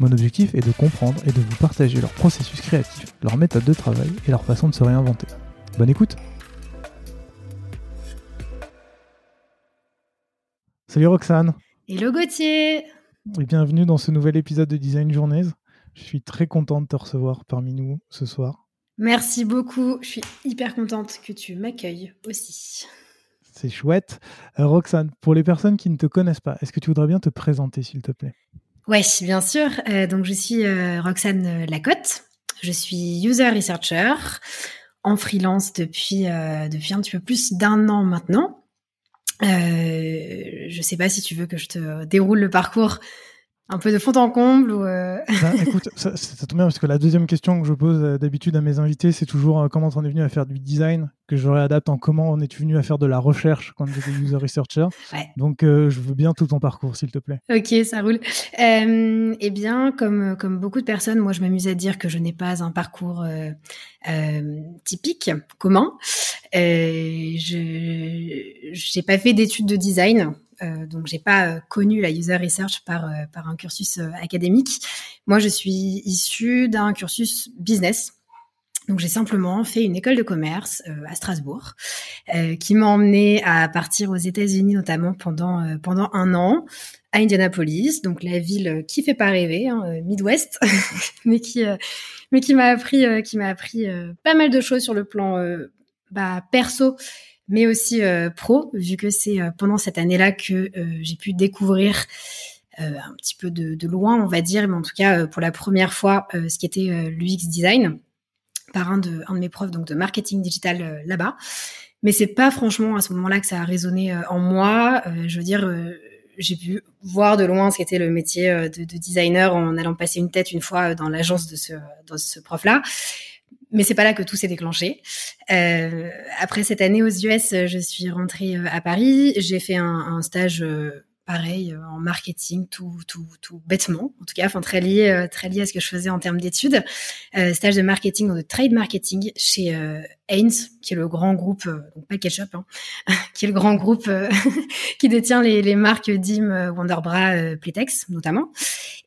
Mon objectif est de comprendre et de vous partager leur processus créatif, leur méthode de travail et leur façon de se réinventer. Bonne écoute Salut Roxane Hello Gauthier Et bienvenue dans ce nouvel épisode de Design Journeys. Je suis très contente de te recevoir parmi nous ce soir. Merci beaucoup. Je suis hyper contente que tu m'accueilles aussi. C'est chouette. Euh, Roxane, pour les personnes qui ne te connaissent pas, est-ce que tu voudrais bien te présenter, s'il te plaît? Oui, bien sûr. Euh, donc, je suis euh, Roxane Lacotte. Je suis user researcher en freelance depuis, depuis un petit peu plus d'un an maintenant. je ne sais pas si tu veux que je te déroule le parcours un peu de fond en comble ou euh, bah, Écoute, ça, ça, tombe bien parce que la deuxième question que je pose euh, d'habitude à mes invités, c'est toujours euh, comment on est venu à faire du design, que je réadapte en comment on est venu à faire de la recherche quand j'étais user researcher. Donc, je veux bien tout ton parcours, s'il te plaît. Ok, ça roule. eh bien, comme, comme beaucoup de personnes, moi, je m'amuse à dire que je n'ai pas un parcours typique, commun. je n'ai pas fait d'études de design. Euh, donc j'ai pas euh, connu la user research par euh, par un cursus académique. Moi, je suis issue d'un cursus business. Donc j'ai simplement fait une école de commerce à Strasbourg, qui m'a emmené à partir aux États-Unis notamment pendant pendant un an à Indianapolis, donc la ville qui fait pas rêver, hein, Midwest, mais qui mais qui m'a appris qui m'a appris pas mal de choses sur le plan bah, perso mais aussi euh, pro, vu que c'est euh, pendant cette année-là que euh, j'ai pu découvrir un petit peu de, de, loin, on va dire, mais en tout cas pour la première fois, ce qui était l'UX design par un de, un de mes profs donc de marketing digital là-bas. Mais c'est pas franchement à ce moment-là que ça a résonné en moi. je veux dire, j'ai pu voir de loin ce qu'était le métier de, de, designer en allant passer une tête une fois dans l'agence de ce, de ce prof-là. Mais c'est pas là que tout s'est déclenché. Euh, après cette année aux US, je suis rentrée euh, à Paris. J'ai fait un, stage euh, pareil euh, en marketing, tout, tout, tout bêtement, en tout cas, enfin très lié, très lié à ce que je faisais en termes d'études. Euh, stage de marketing, de trade marketing chez euh, Haynes, qui est le grand groupe, donc pas Ketchup, hein, qui est le grand groupe qui détient les, les marques Dim, Wonderbra, Playtex notamment.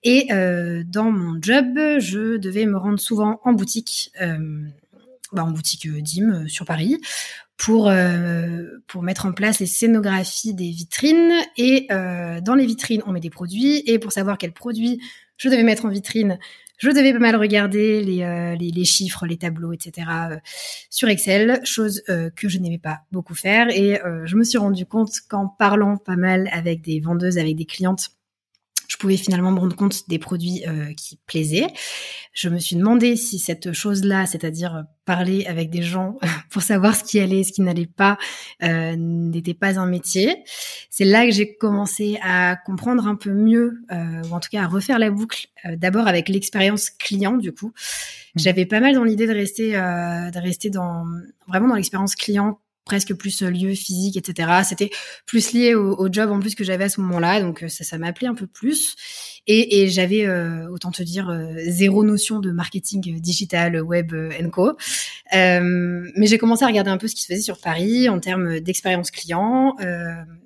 Et euh, dans mon job, je devais me rendre souvent en boutique, euh, bah en boutique euh, Dim sur Paris, pour pour mettre en place les scénographies des vitrines. Et dans les vitrines, on met des produits. Et pour savoir quels produits je devais mettre en vitrine, je devais pas mal regarder les, les, les, chiffres, les tableaux, etc. sur Excel, chose que je n'aimais pas beaucoup faire. Et je me suis rendu compte qu'en parlant pas mal avec des vendeuses, avec des clientes, je pouvais finalement me rendre compte des produits euh, qui plaisaient. Je me suis demandé si cette chose-là, c'est-à-dire parler avec des gens pour savoir ce qui allait, ce qui n'allait pas, euh, n'était pas un métier. C'est là que j'ai commencé à comprendre un peu mieux, euh, ou en tout cas à refaire la boucle. Euh, d'abord avec l'expérience client, du coup, mmh. j'avais pas mal dans l'idée de rester, euh, de rester dans vraiment dans l'expérience client presque plus euh, lieu physique, etc. C'était plus lié au, job en plus que j'avais à ce moment-là, donc euh, ça, ça m'appelait un peu plus. Et, j'avais, euh, autant te dire, zéro notion de marketing digital, web, co. Euh, mais j'ai commencé à regarder un peu ce qui se faisait sur Paris en termes d'expérience client.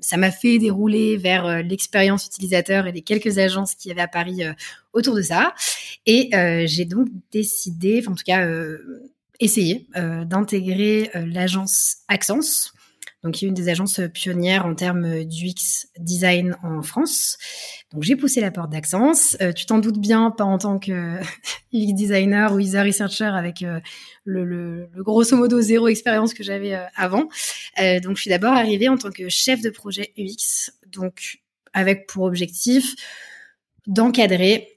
Ça m'a fait dérouler vers l'expérience utilisateur et les quelques agences qu'il y avait à Paris autour de ça. Et j'ai donc décidé, en tout cas essayer euh, d'intégrer euh, l'agence Accence donc qui est une des agences pionnières en termes d'UX design en France. Donc j'ai poussé la porte d'Axence. Euh, tu t'en doutes bien, pas en tant que UX designer ou user researcher avec euh, le, le, le, grosso modo zéro expérience que j'avais euh, avant. donc je suis d'abord arrivée en tant que chef de projet UX, donc avec pour objectif d'encadrer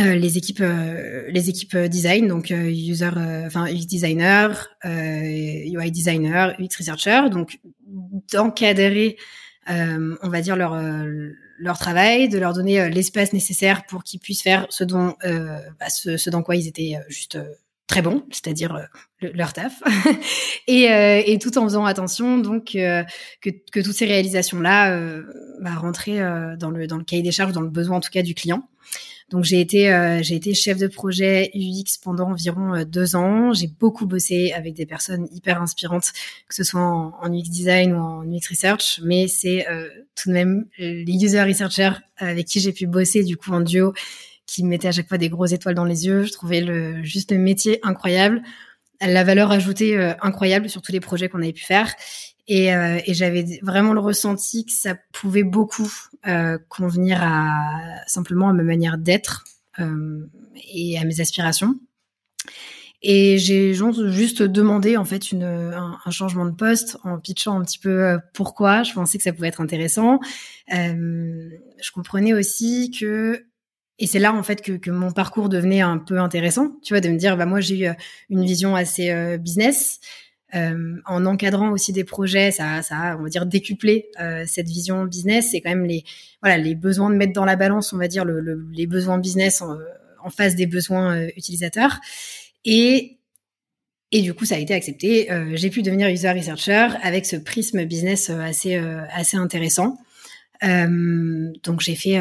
euh, les équipes euh, les équipes design donc euh, user enfin UX designer UI designer UX researcher donc d'encadrer on va dire leur leur travail de leur donner l'espace nécessaire pour qu'ils puissent faire ce dont bah, ce, dans quoi ils étaient juste très bons, c'est-à-dire leur taf, et, et, tout en faisant attention donc que, que toutes ces réalisations là bah, rentraient dans le dans le cahier des charges, dans le besoin en tout cas du client. Donc j'ai été euh, j'ai été chef de projet UX pendant environ euh, deux ans. J'ai beaucoup bossé avec des personnes hyper inspirantes, que ce soit en, UX design ou en UX research. Mais c'est euh, tout de même les user researchers avec qui j'ai pu bosser du coup en duo, qui me mettaient à chaque fois des grosses étoiles dans les yeux. Je trouvais le juste le métier incroyable, la valeur ajoutée incroyable sur tous les projets qu'on avait pu faire. Et, euh, et j'avais vraiment le ressenti que ça pouvait beaucoup euh, convenir à simplement à ma manière d'être euh, et à mes aspirations. Et j'ai juste demandé en fait une, un, changement de poste en pitchant un petit peu pourquoi. Je pensais que ça pouvait être intéressant. Je comprenais aussi que et c'est là en fait que, que, mon parcours devenait un peu intéressant. Tu vois, de me dire bah moi j'ai eu une vision assez business. Euh, en encadrant aussi des projets, ça, ça on va dire, décuplé euh, cette vision business. C'est quand même les, voilà, les besoins de mettre dans la balance, on va dire, le, le, les besoins business en, en face des besoins euh, utilisateurs. Et et du coup, ça a été accepté. Euh, j'ai pu devenir user researcher avec ce prisme business assez assez intéressant. donc j'ai fait,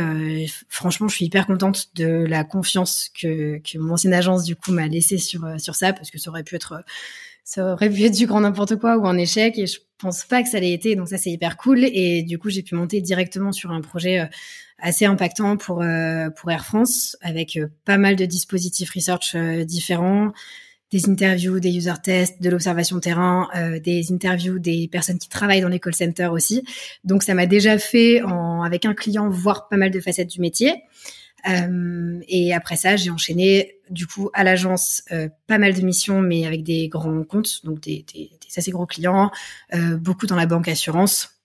franchement, je suis hyper contente de la confiance que, que mon ancienne agence du coup m'a laissé sur sur ça parce que ça aurait pu être ça aurait pu être du grand n'importe quoi ou un échec et je pense pas que ça l'ait été. Donc ça, c'est hyper cool. Et du coup, j'ai pu monter directement sur un projet euh, assez impactant pour, euh, pour Air France avec euh, pas mal de dispositifs research différents, des interviews, des user tests, de l'observation terrain, des interviews des personnes qui travaillent dans les call centers aussi. Donc ça m'a déjà fait en, avec un client voir pas mal de facettes du métier. Euh, et après ça, j'ai enchaîné du coup à l'agence euh, pas mal de missions, mais avec des grands comptes, donc des, des, des assez gros clients, euh, beaucoup dans la banque assurance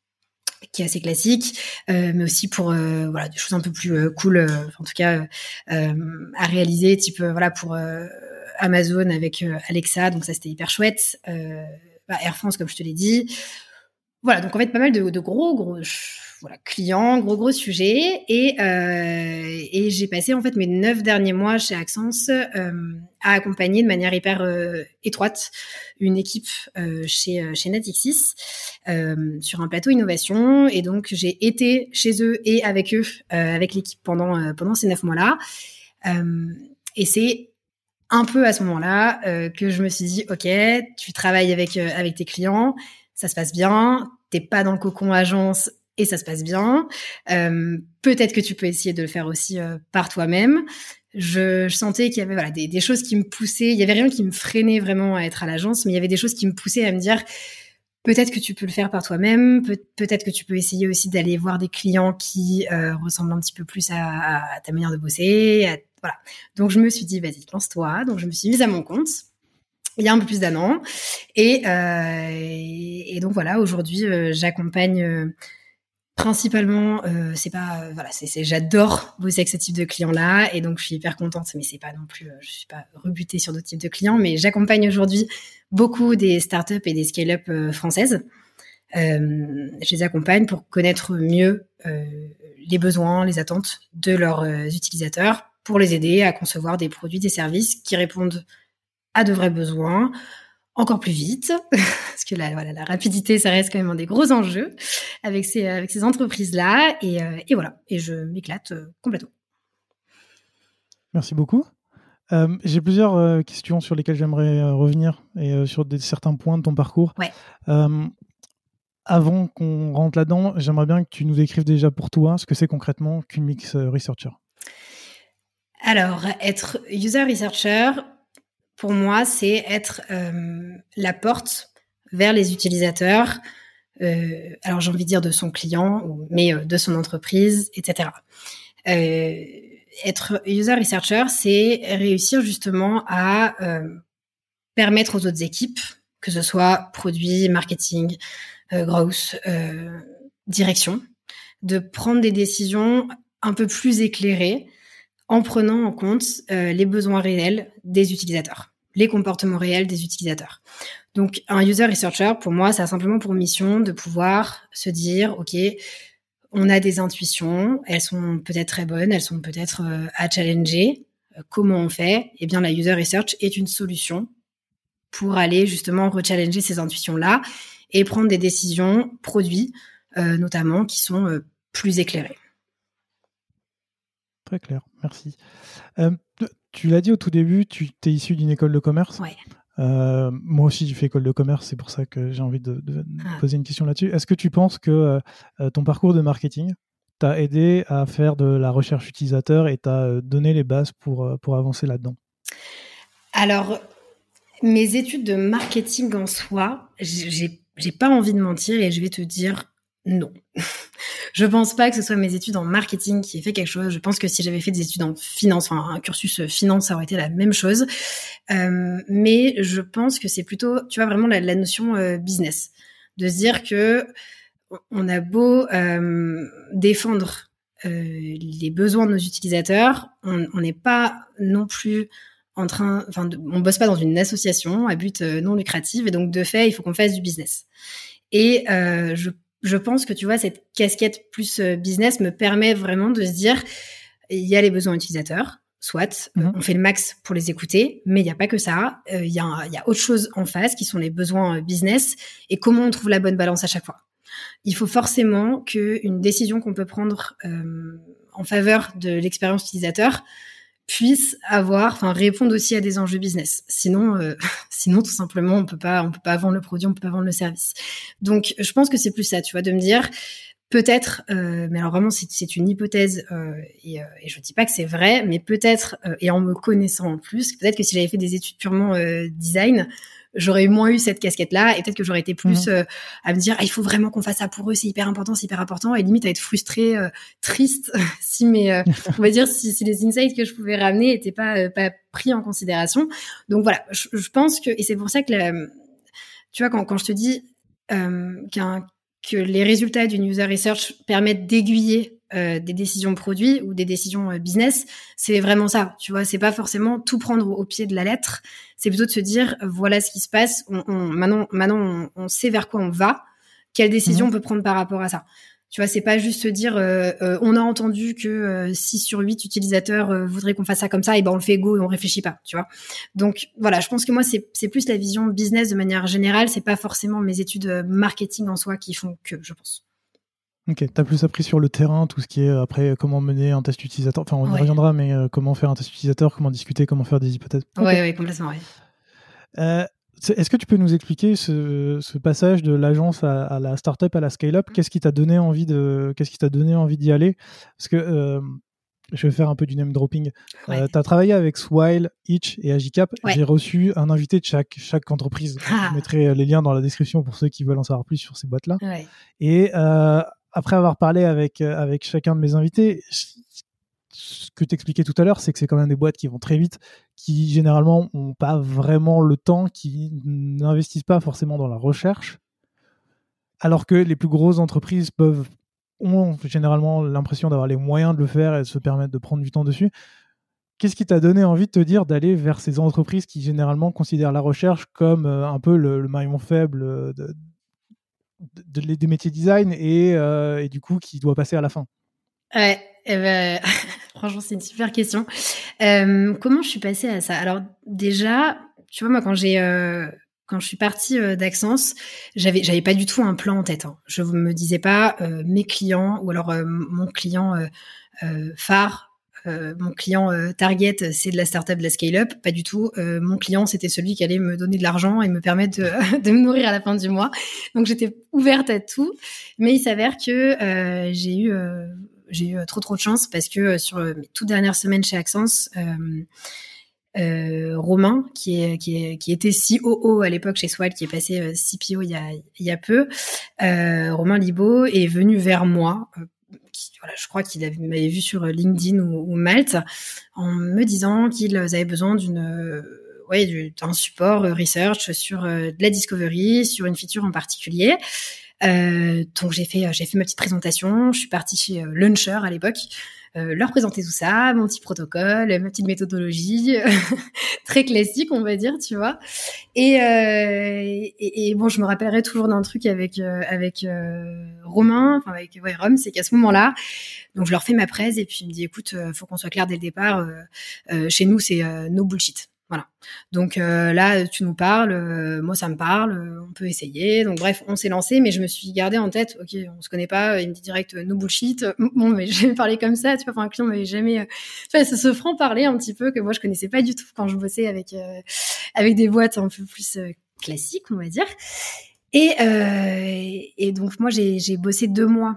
qui est assez classique, euh, mais aussi pour euh, voilà des choses un peu plus cool, en tout cas à réaliser, type voilà pour Amazon avec Alexa, donc ça c'était hyper chouette. Bah, Air France comme je te l'ai dit. Voilà, donc en fait pas mal de, de gros gros client, gros gros sujet. Et, euh, et j'ai passé en fait mes neuf derniers mois chez Accence euh, à accompagner de manière hyper euh, étroite une équipe euh, chez chez Natixis sur un plateau innovation. Et donc j'ai été chez eux et avec eux, avec l'équipe pendant pendant ces neuf mois-là. et c'est un peu à ce moment-là que je me suis dit, ok, tu travailles avec avec tes clients, ça se passe bien, t'es pas dans le cocon agence et ça se passe bien. Euh, Peut-être que tu peux essayer de le faire aussi euh, par toi-même. Je, sentais qu'il y avait des, choses qui me poussaient. Il y avait rien qui me freinait vraiment à être à l'agence, mais il y avait des choses qui me poussaient à me dire peut-être que tu peux le faire par toi-même. Peut-être que tu peux essayer aussi d'aller voir des clients qui euh, ressemblent un petit peu plus à, ta manière de bosser. voilà. Donc je me suis dit vas-y lance-toi. Donc je me suis mise à mon compte il y a un peu plus d'un an. Et, donc voilà, aujourd'hui, j'accompagne principalement euh, c'est pas euh, voilà c'est j'adore bosser avec ce type de clients là et donc je suis hyper contente mais c'est pas non plus euh, je suis pas rebutée sur d'autres types de clients mais j'accompagne aujourd'hui beaucoup des startups et des scale-up françaises. Je les accompagne pour connaître mieux les besoins les attentes de leurs utilisateurs pour les aider à concevoir des produits des services qui répondent à de vrais besoins encore plus vite, parce que la, voilà, la rapidité, ça reste quand même un des gros enjeux avec ces, avec ces entreprises-là. Et, euh, et, voilà, et je m'éclate euh, complètement. Merci beaucoup. Euh, J'ai plusieurs euh, questions sur lesquelles j'aimerais euh, revenir et sur des, certains points de ton parcours. Ouais. avant qu'on rentre là-dedans, j'aimerais bien que tu nous décrives déjà pour toi ce que c'est concrètement qu'une mix researcher. Alors, être user researcher, pour moi, c'est être euh, la porte vers les utilisateurs alors j'ai envie de dire de son client, mais de son entreprise, etc. être user researcher, c'est réussir justement à permettre aux autres équipes, que ce soit produit, marketing, growth, direction, de prendre des décisions un peu plus éclairées en prenant en compte euh, les besoins réels des utilisateurs, les comportements réels des utilisateurs. Donc un user researcher, pour moi, ça a simplement pour mission de pouvoir se dire, OK, on a des intuitions, elles sont peut-être très bonnes, elles sont peut-être euh, à challenger. Euh, comment on fait? Eh bien, la user research est une solution pour aller justement rechallenger ces intuitions-là et prendre des décisions produits, notamment, qui sont plus éclairées. Très clair, merci. Euh, tu l'as dit au tout début, tu es issu d'une école de commerce. Ouais. Euh, moi aussi, j'ai fait école de commerce, c'est pour ça que j'ai envie de, ah. poser une question là-dessus. Est-ce que tu penses que euh, ton parcours de marketing t'a aidé à faire de la recherche utilisateur et t'a donné les bases pour, pour avancer là-dedans? Alors, mes études de marketing en soi, j'ai pas envie de mentir et je vais te dire non. je pense pas que ce soit mes études en marketing qui aient fait quelque chose. Je pense que si j'avais fait des études en finance, enfin un cursus finance, ça aurait été la même chose. Euh, mais je pense que c'est plutôt, tu vois, vraiment la, notion euh, business, de se dire que on a beau euh, défendre les besoins de nos utilisateurs, on n'est pas non plus en train, enfin, on bosse pas dans une association à but non lucratif, et donc de fait, il faut qu'on fasse du business. Et je je pense que tu vois cette casquette plus euh, business me permet vraiment de se dire il y a les besoins utilisateurs soit mhm. on fait le max pour les écouter mais il n'y a pas que ça euh, il y, a, y a autre chose en face qui sont les besoins euh, business et comment on trouve la bonne balance à chaque fois il faut forcément qu'une décision qu'on peut prendre en faveur de l'expérience utilisateur puisse avoir, enfin répondre aussi à des enjeux business. Sinon, euh, sinon tout simplement on peut pas, on peut pas vendre le produit, on peut pas vendre le service. Donc je pense que c'est plus ça, tu vois, de me dire peut-être, euh, mais alors vraiment c'est une hypothèse euh, et, et, je dis pas que c'est vrai, mais peut-être et en me connaissant en plus, peut-être que si j'avais fait des études purement design, j'aurais moins eu cette casquette-là et peut-être que j'aurais été plus mhm. euh, à me dire ah, il faut vraiment qu'on fasse ça pour eux, c'est hyper important, c'est hyper important et limite à être frustrée, euh, triste si mes, euh, on va dire si, si, les insights que je pouvais ramener étaient pas pas pris en considération. Donc voilà, je, je pense que et c'est pour ça que la, tu vois quand, quand je te dis qu'un que les résultats d'une user research permettent d'aiguiller euh, des décisions produits ou des décisions euh, business, c'est vraiment ça. Tu vois, c'est pas forcément tout prendre au, pied de la lettre. C'est plutôt de se dire euh, voilà ce qui se passe. On, on, maintenant, maintenant, on, sait vers quoi on va. Quelle décision mhm. on peut prendre par rapport à ça tu vois, c'est pas juste se dire on a entendu que 6 sur 8 utilisateurs voudraient qu'on fasse ça comme ça et ben on le fait go et on réfléchit pas, tu vois. Donc voilà, je pense que moi c'est plus la vision business de manière générale, c'est pas forcément mes études marketing en soi qui font que, je pense. Ok, tu as plus appris sur le terrain, tout ce qui est euh, après euh, comment mener un test utilisateur. Enfin, on y reviendra, mais euh, comment faire un test utilisateur, comment discuter, comment faire des hypothèses. Oui, ouais, complètement, Est-ce que tu peux nous expliquer ce, passage de l'agence à, la startup à la scale-up? Qu'est-ce qui t'a donné envie de, qu'est-ce qui t'a donné envie d'y aller? Parce que je vais faire un peu du name dropping. tu as travaillé avec Swile, Itch et Agicap. J'ai reçu un invité de chaque, chaque entreprise. Ah. Je mettrai les liens dans la description pour ceux qui veulent en savoir plus sur ces boîtes-là. Et après avoir parlé avec, euh, avec chacun de mes invités, ce que tu expliquais tout à l'heure, c'est que c'est quand même des boîtes qui vont très vite, qui généralement n'ont pas vraiment le temps, qui n'investissent pas forcément dans la recherche, alors que les plus grosses entreprises peuvent ont généralement l'impression d'avoir les moyens de le faire et se permettre de prendre du temps dessus. Qu'est-ce qui t'a donné envie de te dire d'aller vers ces entreprises qui généralement considèrent la recherche comme euh, un peu le, maillon faible de, de, des métiers design et, euh, et, du coup qui doit passer à la fin Ouais, eh ben, franchement, c'est une super question. Euh, comment je suis passée à ça? Alors déjà, tu vois, moi, quand j'ai euh, quand je suis partie d'Axence, j'avais j'avais pas du tout un plan en tête. Hein. Je me disais pas mes clients ou alors mon client phare euh, mon client euh, target, c'est de la startup, de la scale-up. Pas du tout. Euh, mon client, c'était celui qui allait me donner de l'argent et me permettre de, me nourrir à la fin du mois. Donc j'étais ouverte à tout. Mais il s'avère que j'ai eu j'ai eu trop trop de chance parce que sur mes toutes dernières semaines chez Accence, Romain, qui, est, qui, est, qui était COO à l'époque chez Swile, qui est passé CPO il y a, il y a peu, Romain Libo est venu vers moi je crois qu'il m'avait vu sur LinkedIn ou, ou, Malte en me disant qu'ils avaient besoin d'une ouais, d'un support research sur de la discovery, sur une feature en particulier. Euh, donc j'ai fait j'ai fait ma petite présentation. Je suis partie chez euh, Launcher à l'époque. Euh, leur présenter tout ça, mon petit protocole, ma petite méthodologie, très classique, on va dire, tu vois. Et, euh, et, et, bon, je me rappellerai toujours d'un truc avec avec Romain, enfin avec ouais, c'est qu'à ce moment-là, donc je leur fais ma presse et puis il me dit, écoute, faut qu'on soit clair dès le départ. chez nous, c'est no bullshit. Voilà. Donc euh, là, tu nous parles, euh, moi ça me parle, euh, on peut essayer. Donc bref, on s'est lancé, mais je me suis gardé en tête, ok, on se connaît pas, il me dit direct no bullshit. Bon, mais j'ai parlé comme ça, tu vois, enfin un client m'avait jamais, tu vois, ça se franc parler un petit peu que moi je connaissais pas du tout quand je bossais avec avec des boîtes un peu plus classiques, on va dire. Et donc moi j'ai bossé deux mois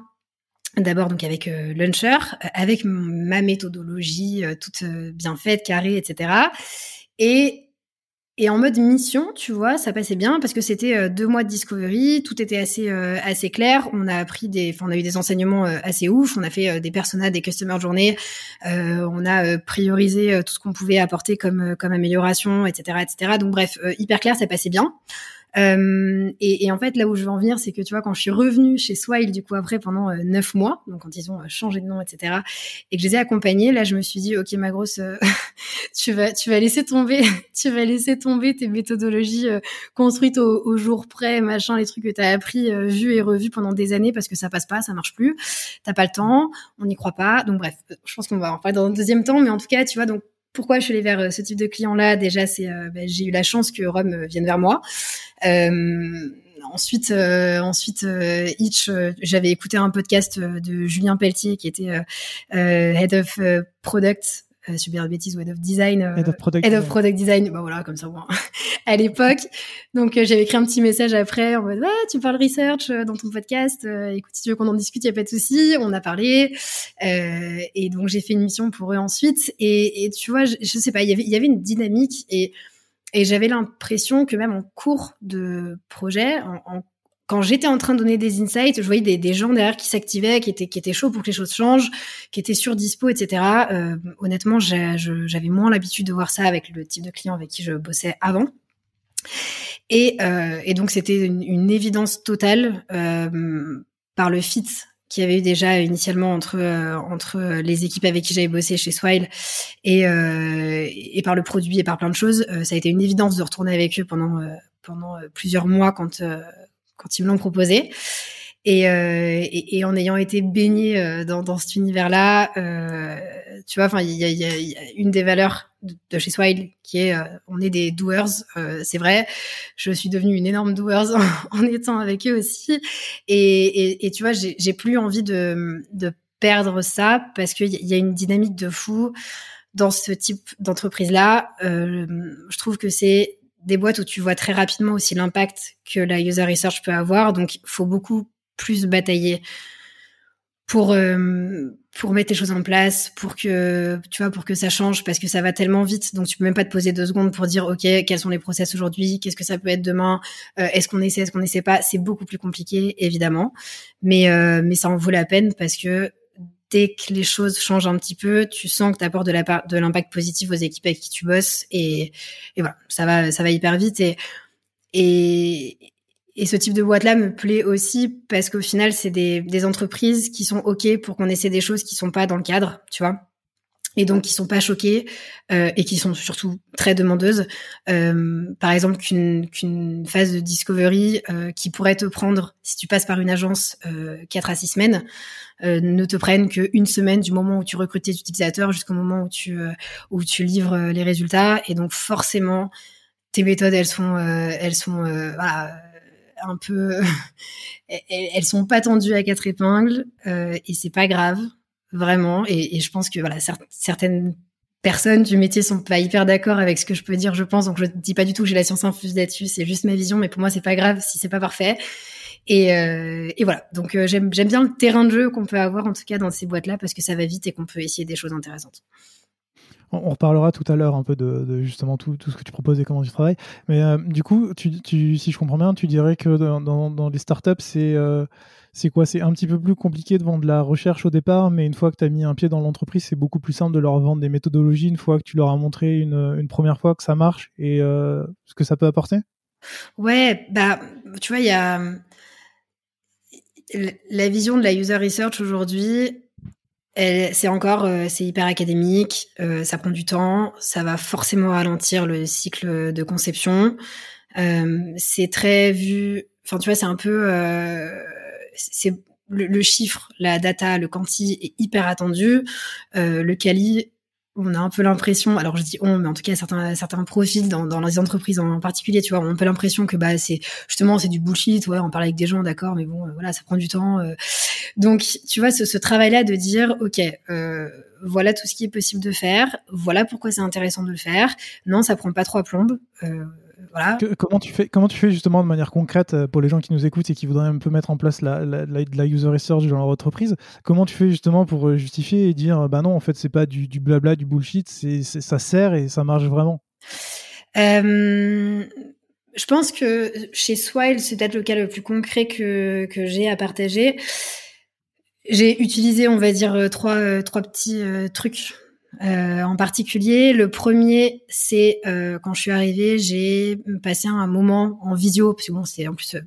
D'abord donc avec Launcher, avec ma méthodologie toute bien faite, carrée, etc. Et et en mode mission, tu vois, ça passait bien parce que c'était euh, deux mois de discovery, tout était assez euh, assez clair. On a appris des, on a eu des enseignements euh, assez ouf. On a fait des personas, des customer journées. on a priorisé tout ce qu'on pouvait apporter comme comme amélioration, etc., etc. Donc bref, hyper clair, ça passait bien. Euh, et, et, en fait, là où je veux en venir, c'est que tu vois, quand je suis revenue chez Swile, du coup, après, pendant euh, neuf mois, donc quand ils ont euh, changé de nom, etc., et que je les ai accompagnés, là, je me suis dit, ok, ma grosse, tu vas, tu vas laisser tomber, tu vas laisser tomber tes méthodologies construites au, jour près, machin, les trucs que tu as appris, vus et revus pendant des années, parce que ça passe pas, ça marche plus, t'as pas le temps, on n'y croit pas. Donc bref, je pense qu'on va en parler dans un deuxième temps, mais en tout cas, tu vois, donc pourquoi je suis allée vers euh, ce type de client-là Déjà, c'est euh, ben, j'ai eu la chance que Rome euh, vienne vers moi. ensuite, ensuite, j'avais écouté un podcast de Julien Pelletier qui était head of product euh, super bêtise ou head of design euh, head of product, head of product design. Bah voilà comme ça bon, à l'époque. Donc euh, j'avais écrit un petit message après en mode ah, tu parles research dans ton podcast écoute si tu veux qu'on en discute il y a pas de souci on a parlé. Et donc j'ai fait une mission pour eux ensuite. Et, et tu vois je, je, sais pas il y avait il y avait une dynamique et et j'avais l'impression que même en cours de projet en, en quand j'étais en train de donner des insights, je voyais des, gens derrière qui s'activaient, qui étaient, qui étaient chauds pour que les choses changent, qui étaient sur dispo, etc. Euh, honnêtement, j'avais moins l'habitude de voir ça avec le type de client avec qui je bossais avant. Et, euh, donc, c'était une, évidence totale euh, par le fit qu'il y avait eu déjà initialement entre entre les équipes avec qui j'avais bossé chez Swile et et par le produit et par plein de choses ça a été une évidence de retourner avec eux pendant pendant plusieurs mois quand quand ils me l'ont proposé. Et, euh, et, et, en ayant été baigné euh, dans, dans cet univers-là, euh, tu vois, enfin, il y a, y, y a, une des valeurs de, chez Swile qui est, euh, on est des doers, euh, c'est vrai. Je suis devenue une énorme doers en, en étant avec eux aussi. Et, et tu vois, j'ai plus envie de, de perdre ça parce qu'il y, a une dynamique de fou dans ce type d'entreprise-là. je trouve que c'est des boîtes où tu vois très rapidement aussi l'impact que la user research peut avoir. Donc, il faut beaucoup plus batailler pour euh, pour mettre les choses en place, pour que tu vois, pour que ça change, parce que ça va tellement vite. Donc, tu peux même pas te poser deux secondes pour dire, ok, quels sont les process aujourd'hui, qu'est-ce que ça peut être demain, euh, est-ce qu'on essaie, est-ce qu'on essaie pas? C'est beaucoup plus compliqué, évidemment, mais euh, mais ça en vaut la peine parce que dès que les choses changent un petit peu, tu sens que tu apportes de l'impact positif aux équipes avec qui tu bosses et, voilà, ça va ça va hyper vite et et, ce type de boîte là me plaît aussi parce qu'au final c'est des, des entreprises qui sont ok pour qu'on essaie des choses qui sont pas dans le cadre, tu vois et donc qui sont pas choquées euh, et qui sont surtout très demandeuses. Euh, par exemple, qu'une qu'une phase de discovery euh, qui pourrait te prendre, si tu passes par une agence, euh, 4 à 6 semaines, euh, ne te prenne qu'une semaine du moment où tu recrutes tes utilisateurs jusqu'au moment où tu euh, où tu livres les résultats. Et donc forcément, tes méthodes, elles sont elles sont voilà un peu elles sont pas tendues à quatre épingles et c'est pas grave vraiment. Et, et, je pense que voilà, certaines personnes du métier sont pas hyper d'accord avec ce que je peux dire, je pense. Donc je dis pas du tout que j'ai la science infuse là-dessus, c'est juste ma vision, mais pour moi c'est pas grave si c'est pas parfait. Et, euh, et voilà. Donc euh, j'aime bien le terrain de jeu qu'on peut avoir en tout cas dans ces boîtes-là parce que ça va vite et qu'on peut essayer des choses intéressantes. On, reparlera tout à l'heure un peu de, justement tout, tout, ce que tu proposes et comment tu travailles. Mais euh, du coup, si je comprends bien, tu dirais que dans, dans, les startups, c'est euh, c'est quoi? C'est un petit peu plus compliqué de vendre de la recherche au départ, mais une fois que tu as mis un pied dans l'entreprise, c'est beaucoup plus simple de leur vendre des méthodologies une fois que tu leur as montré une, une première fois que ça marche et euh, ce que ça peut apporter? Ouais, bah, tu vois, il y a la vision de la user research aujourd'hui, c'est encore, euh, c'est hyper académique, euh, ça prend du temps, ça va forcément ralentir le cycle de conception. Euh, c'est très vu, enfin tu vois, c'est un peu, c'est le, chiffre, la data, le quanti est hyper attendu. le quali on a un peu l'impression, alors je dis on, mais en tout cas certains certains profils dans, dans les entreprises en particulier, tu vois, on a un peu l'impression que bah c'est justement c'est du bullshit, ouais, on parle avec des gens, d'accord, mais bon, euh, voilà, ça prend du temps. Euh. Donc tu vois ce, ce travail-là de dire, ok, euh, voilà tout ce qui est possible de faire, voilà pourquoi c'est intéressant de le faire. Non, ça prend pas trop à comment tu fais Comment tu fais justement de manière concrète euh, pour les gens qui nous écoutent et qui voudraient un peu mettre en place la, la, user research dans leur entreprise Comment tu fais justement pour euh, justifier et dire bah non en fait c'est pas du, blabla du bullshit, c'est ça sert et ça marche vraiment? Euh, Je pense que chez Swile c'est peut-être le cas le plus concret que que j'ai à partager. J'ai utilisé, on va dire, trois, trois petits trucs euh, en particulier, le premier, c'est euh, quand je suis arrivée, j'ai passé un moment en visio, parce que bon, c'est en plus euh,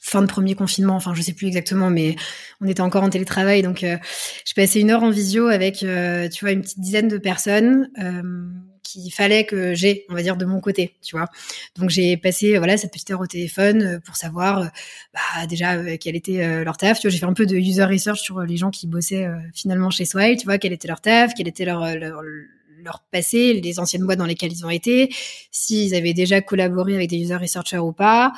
fin de premier confinement, enfin je sais plus exactement, mais on était encore en télétravail, donc j'ai passé une heure en visio avec, tu vois, une petite dizaine de personnes qu'il fallait que j'ai, on va dire, de mon côté, tu vois. Donc j'ai passé voilà cette petite heure au téléphone euh, pour savoir euh, bah, déjà euh, quel était leur taf. Tu vois, j'ai fait un peu de user research sur les gens qui bossaient finalement chez Swile, tu vois, quel était leur taf, quel était leur, leur passé, les anciennes boîtes dans lesquelles ils ont été, s'ils avaient déjà collaboré avec des user researchers ou pas,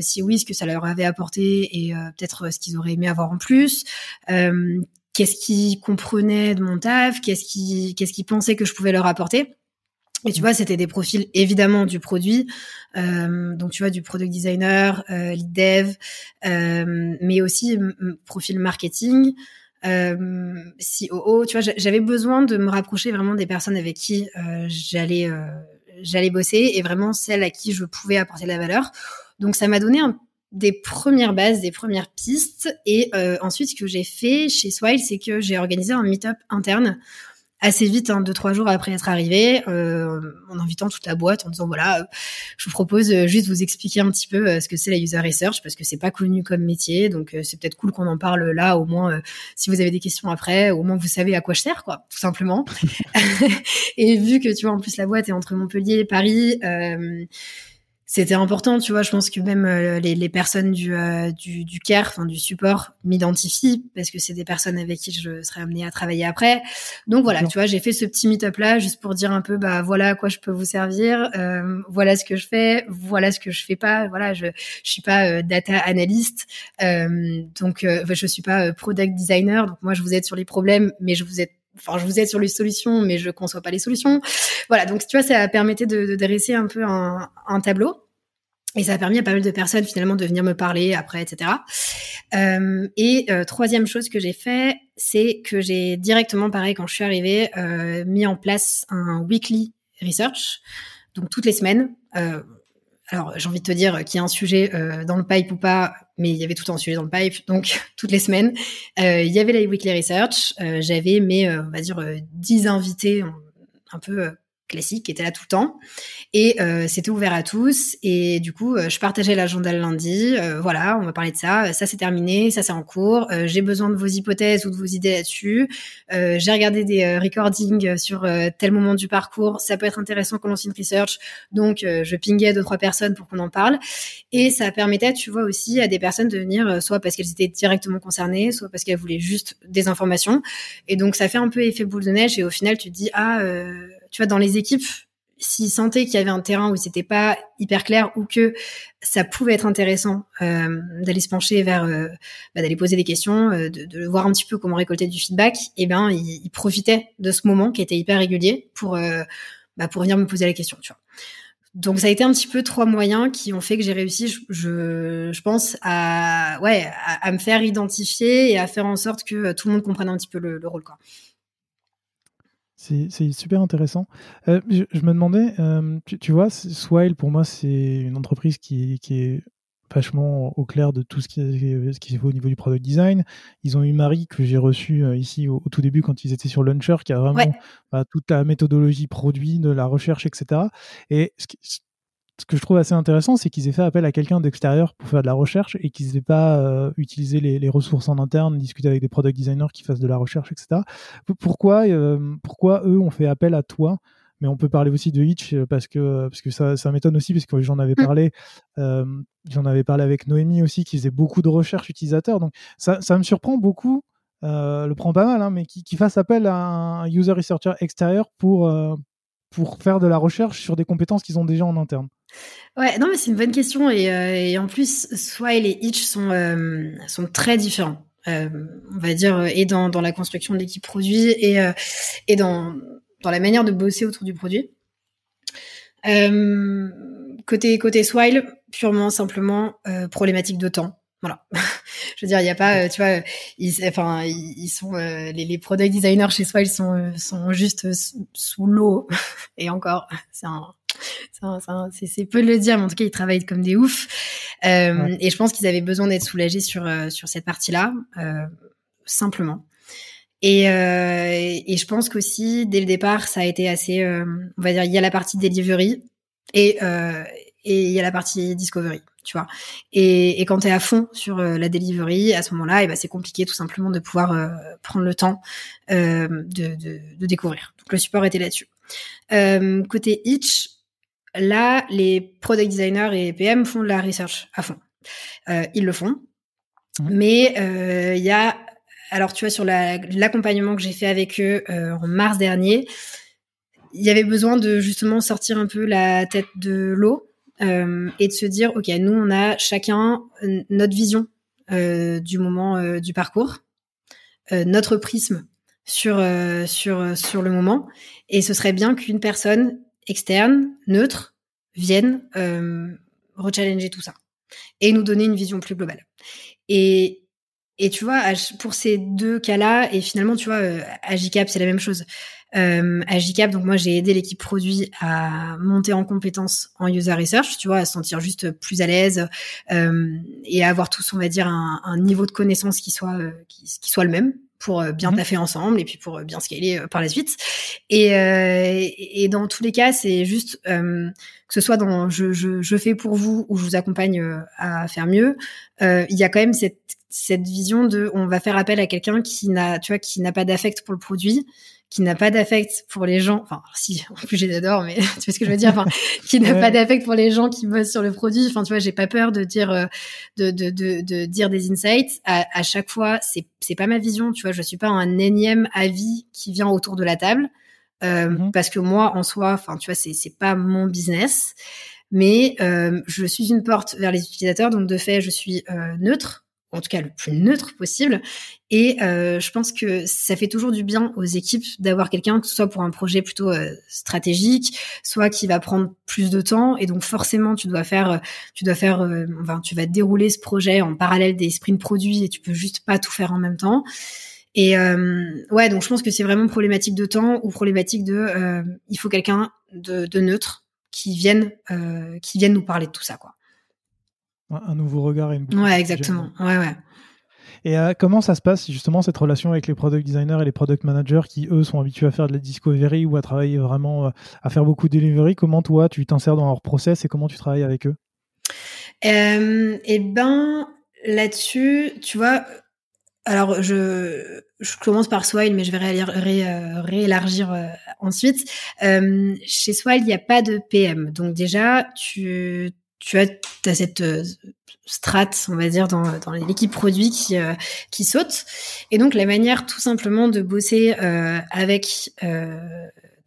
si oui, ce que ça leur avait apporté et peut-être ce qu'ils auraient aimé avoir en plus, qu'est-ce qu'ils comprenaient de mon taf, qu'est-ce qu'ils qu'est-ce qu'ils pensaient que je pouvais leur apporter? Et tu vois, c'était des profils évidemment du produit, euh, donc tu vois du product designer, euh, lead dev, euh, mais aussi profil marketing, euh, COO. Tu vois, j'avais besoin de me rapprocher vraiment des personnes avec qui euh, j'allais euh, j'allais bosser et vraiment celles à qui je pouvais apporter de la valeur. Donc ça m'a donné des premières bases, des premières pistes. Et ensuite, ce que j'ai fait chez Swile, c'est que j'ai organisé un meet-up interne assez vite, hein, deux trois jours après être arrivé, euh, en invitant toute la boîte, en disant voilà, euh, je vous propose euh, juste vous expliquer un petit peu euh, ce que c'est la user research parce que c'est pas connu comme métier, donc c'est peut-être cool qu'on en parle là, au moins si vous avez des questions après, au moins vous savez à quoi je sers, quoi, tout simplement. et vu que tu vois en plus la boîte est entre Montpellier et Paris. Euh, c'était important, tu vois. Je pense que même euh, les, les, personnes du, euh, du, du care, enfin du support, m'identifient parce que c'est des personnes avec qui je serais amenée à travailler après. Donc voilà, tu vois, j'ai fait ce petit meet-up là juste pour dire un peu, bah voilà à quoi je peux vous servir, euh, voilà ce que je fais, voilà ce que je fais pas. Voilà, je je suis pas data analyst, donc je suis pas product designer. Donc moi, je vous aide sur les problèmes, mais je vous aide enfin je vous aide sur les solutions mais je conçois pas les solutions. Voilà donc tu vois ça permettait de, de dresser un peu un, un, tableau. Et ça a permis à pas mal de personnes finalement de venir me parler après etc euh, et euh, troisième chose que j'ai fait c'est que j'ai directement pareil quand je suis arrivée euh, mis en place un weekly research. Donc toutes les semaines euh, alors j'ai envie de te dire qu'il y a un sujet euh, dans le pipe ou pas, mais il y avait tout un sujet dans le pipe, donc toutes les semaines. Euh, il y avait la weekly research, euh, j'avais mes, on va dire, 10 invités un peu classique qui était là tout le temps. Et euh, c'était ouvert à tous. Et du coup euh, je partageais l'agenda le lundi. Euh, voilà on va parler de ça. Ça c'est terminé. Ça c'est en cours. J'ai besoin de vos hypothèses ou de vos idées là-dessus. J'ai regardé des recordings sur tel moment du parcours. Ça peut être intéressant qu'on lance une research. Donc je pinguais deux trois personnes pour qu'on en parle. Et ça permettait tu vois aussi à des personnes de venir soit parce qu'elles étaient directement concernées soit parce qu'elles voulaient juste des informations. Et donc ça fait un peu effet boule de neige. Et au final tu te dis ah tu vois, dans les équipes, s'ils sentaient qu'il y avait un terrain où c'était pas hyper clair ou que ça pouvait être intéressant euh, d'aller se pencher vers, euh, bah, d'aller poser des questions, euh, de, voir un petit peu comment récolter du feedback, et eh ben ils, profitaient de ce moment qui était hyper régulier pour bah, pour venir me poser la question, tu vois. Donc ça a été un petit peu trois moyens qui ont fait que j'ai réussi, je, pense, à ouais à, me faire identifier et à faire en sorte que tout le monde comprenne un petit peu le, le rôle quoi. C'est super intéressant. Euh, je, me demandais, euh, tu, vois, Swile, pour moi, c'est une entreprise qui, qui, est vachement au clair de tout ce qui, ce qui se fait au niveau du product design. Ils ont eu Marie, que j'ai reçue euh, ici au, tout début quand ils étaient sur Launcher, qui a vraiment bah, toute la méthodologie produit, de la recherche, etc. Et ce qui, ce que je trouve assez intéressant, c'est qu'ils aient fait appel à quelqu'un d'extérieur pour faire de la recherche et qu'ils n'aient pas euh, utilisé les, ressources en interne, discuté avec des product designers qui fassent de la recherche, etc. Pourquoi, euh, pourquoi eux ont fait appel à toi? Mais on peut parler aussi de Hitch euh, parce que parce que ça, ça m'étonne aussi parce que j'en avais mm. parlé j'en avais parlé avec Noémie aussi qui faisait beaucoup de recherche utilisateur donc ça, ça me surprend beaucoup le prend pas mal hein, mais qui, qui fasse appel à un user researcher extérieur pour pour faire de la recherche sur des compétences qu'ils ont déjà en interne Ouais, non, mais c'est une bonne question. Et, euh, en plus, Swile et Itch sont, euh, sont très différents. Euh, on va dire, et dans, dans la construction de l'équipe produit et, et dans, dans la manière de bosser autour du produit. côté, côté Swile, purement, simplement, problématique de temps. Voilà. je veux dire, il n'y a pas, tu vois, ils, enfin, ils sont les, les, product designers chez Swile sont sont juste sous l'eau et encore, c'est un c'est peu de le dire, mais en tout cas, ils travaillent comme des oufs. Euh, et je pense qu'ils avaient besoin d'être soulagés sur, euh, sur cette partie-là, euh, simplement. Et, et je pense qu'aussi, dès le départ, ça a été assez, on va dire, il y a la partie delivery et et il y a la partie discovery, tu vois. Et, et quand tu es à fond sur la delivery, à ce moment-là, et eh ben, c'est compliqué tout simplement de pouvoir prendre le temps de, de, de, découvrir. Donc le support était là-dessus. côté Itch, Là, les product designers et PM font de la research à fond. Euh, ils le font. Mmh. Mais euh, il y a, alors tu vois, sur l'accompagnement que j'ai fait avec eux euh, en mars dernier, il y avait besoin de justement sortir un peu la tête de l'eau et de se dire, ok, nous on a chacun notre vision du moment du parcours, notre prisme sur sur sur le moment, et ce serait bien qu'une personne externes, neutres, viennent euh, rechallenger tout ça et nous donner une vision plus globale. Et, et tu vois, pour ces deux cas-là, et finalement, tu vois, euh, Agicap, c'est la même chose. Euh, Agicap, donc moi, j'ai aidé l'équipe produit à monter en compétences en user research, tu vois, à se sentir juste plus à l'aise euh, et à avoir tous, on va dire, un, niveau de connaissance qui soit, qui soit le même pour euh, bien mhm. taffer ensemble et puis pour euh, bien scaler euh, par la suite. Et, et dans tous les cas, c'est juste que ce soit dans je, je, je, fais pour vous ou je vous accompagne à faire mieux, il y a quand même cette, cette vision de on va faire appel à quelqu'un qui n'a tu vois qui n'a pas d'affect pour le produit qui n'a pas d'affect pour les gens, enfin si, en plus j'ai adore, mais tu vois ce que je veux dire, enfin qui n'a pas d'affect pour les gens qui bossent sur le produit. Enfin tu vois, j'ai pas peur de dire euh, de, de, de, de, dire des insights. À, à chaque fois, c'est c'est pas ma vision, tu vois, je suis pas un énième avis qui vient autour de la table, euh, mm-hmm. parce que moi en soi, enfin tu vois, c'est c'est pas mon business, mais euh, je suis une porte vers les utilisateurs, donc de fait je suis euh, neutre en tout cas le plus neutre possible. Et euh, je pense que ça fait toujours du bien aux équipes d'avoir quelqu'un, que ce soit pour un projet plutôt euh, stratégique, soit qui va prendre plus de temps. Et donc forcément, tu dois faire, euh, tu dois faire, enfin, tu vas dérouler ce projet en parallèle des sprints produits et tu peux juste pas tout faire en même temps. Et ouais, donc je pense que c'est vraiment problématique de temps ou problématique de, il faut quelqu'un de, de, neutre qui vienne, qui vienne nous parler de tout ça, quoi un nouveau regard et une Ouais, exactement. Ouais, ouais. Et euh, comment ça se passe justement cette relation avec les product designers et les product managers qui eux sont habitués à faire de la discovery ou à travailler vraiment euh, à faire beaucoup de delivery? Comment toi tu t'insères dans leur process et comment tu travailles avec eux? Euh, Eh ben là-dessus, tu vois, alors je, je commence par Swile, mais je vais réélargir ensuite. chez Swile, il n'y a pas de PM, donc déjà tu tu as, cette euh, strate, on va dire, dans, dans l'équipe produit qui, euh, qui saute. Et donc, la manière tout simplement de bosser euh, avec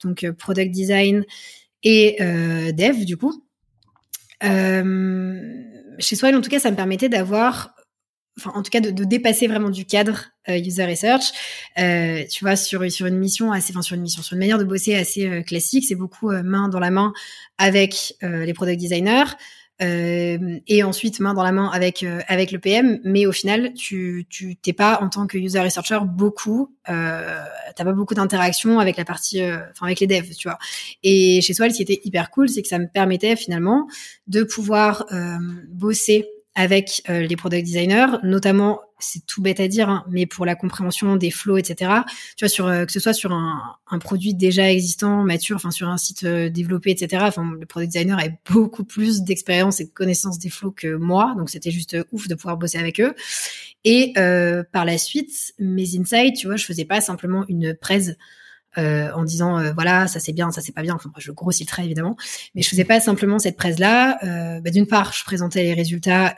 donc product design et dev, du coup, chez Swile, en tout cas, ça me permettait d'avoir enfin en tout cas de, dépasser vraiment du cadre user research euh, tu vois sur sur une mission assez enfin sur une mission sur une manière de bosser assez classique c'est beaucoup main dans la main avec les product designers euh, et ensuite main dans la main avec euh, avec le PM. Mais au final, tu tu t'es pas en tant que user researcher beaucoup, euh, t'as pas beaucoup d'interaction avec la partie, euh, enfin avec les devs, tu vois. Et chez Swell, ce qui était hyper cool, c'est que ça me permettait finalement de pouvoir bosser avec les product designers, notamment c'est tout bête à dire, hein, mais pour la compréhension des flows, etc. Tu vois, sur que ce soit sur un, un, produit déjà existant, mature, enfin sur un site développé, etc. Enfin, le product designer a beaucoup plus d'expérience et de connaissance des flows que moi, donc c'était juste ouf de pouvoir bosser avec eux. Et euh, par la suite, mes insights, tu vois, je faisais pas simplement une presse euh, en disant euh, voilà ça c'est bien ça c'est pas bien. Enfin je grossis le trait évidemment. Mais je faisais pas simplement cette presse là euh, bah, d'une part je présentais les résultats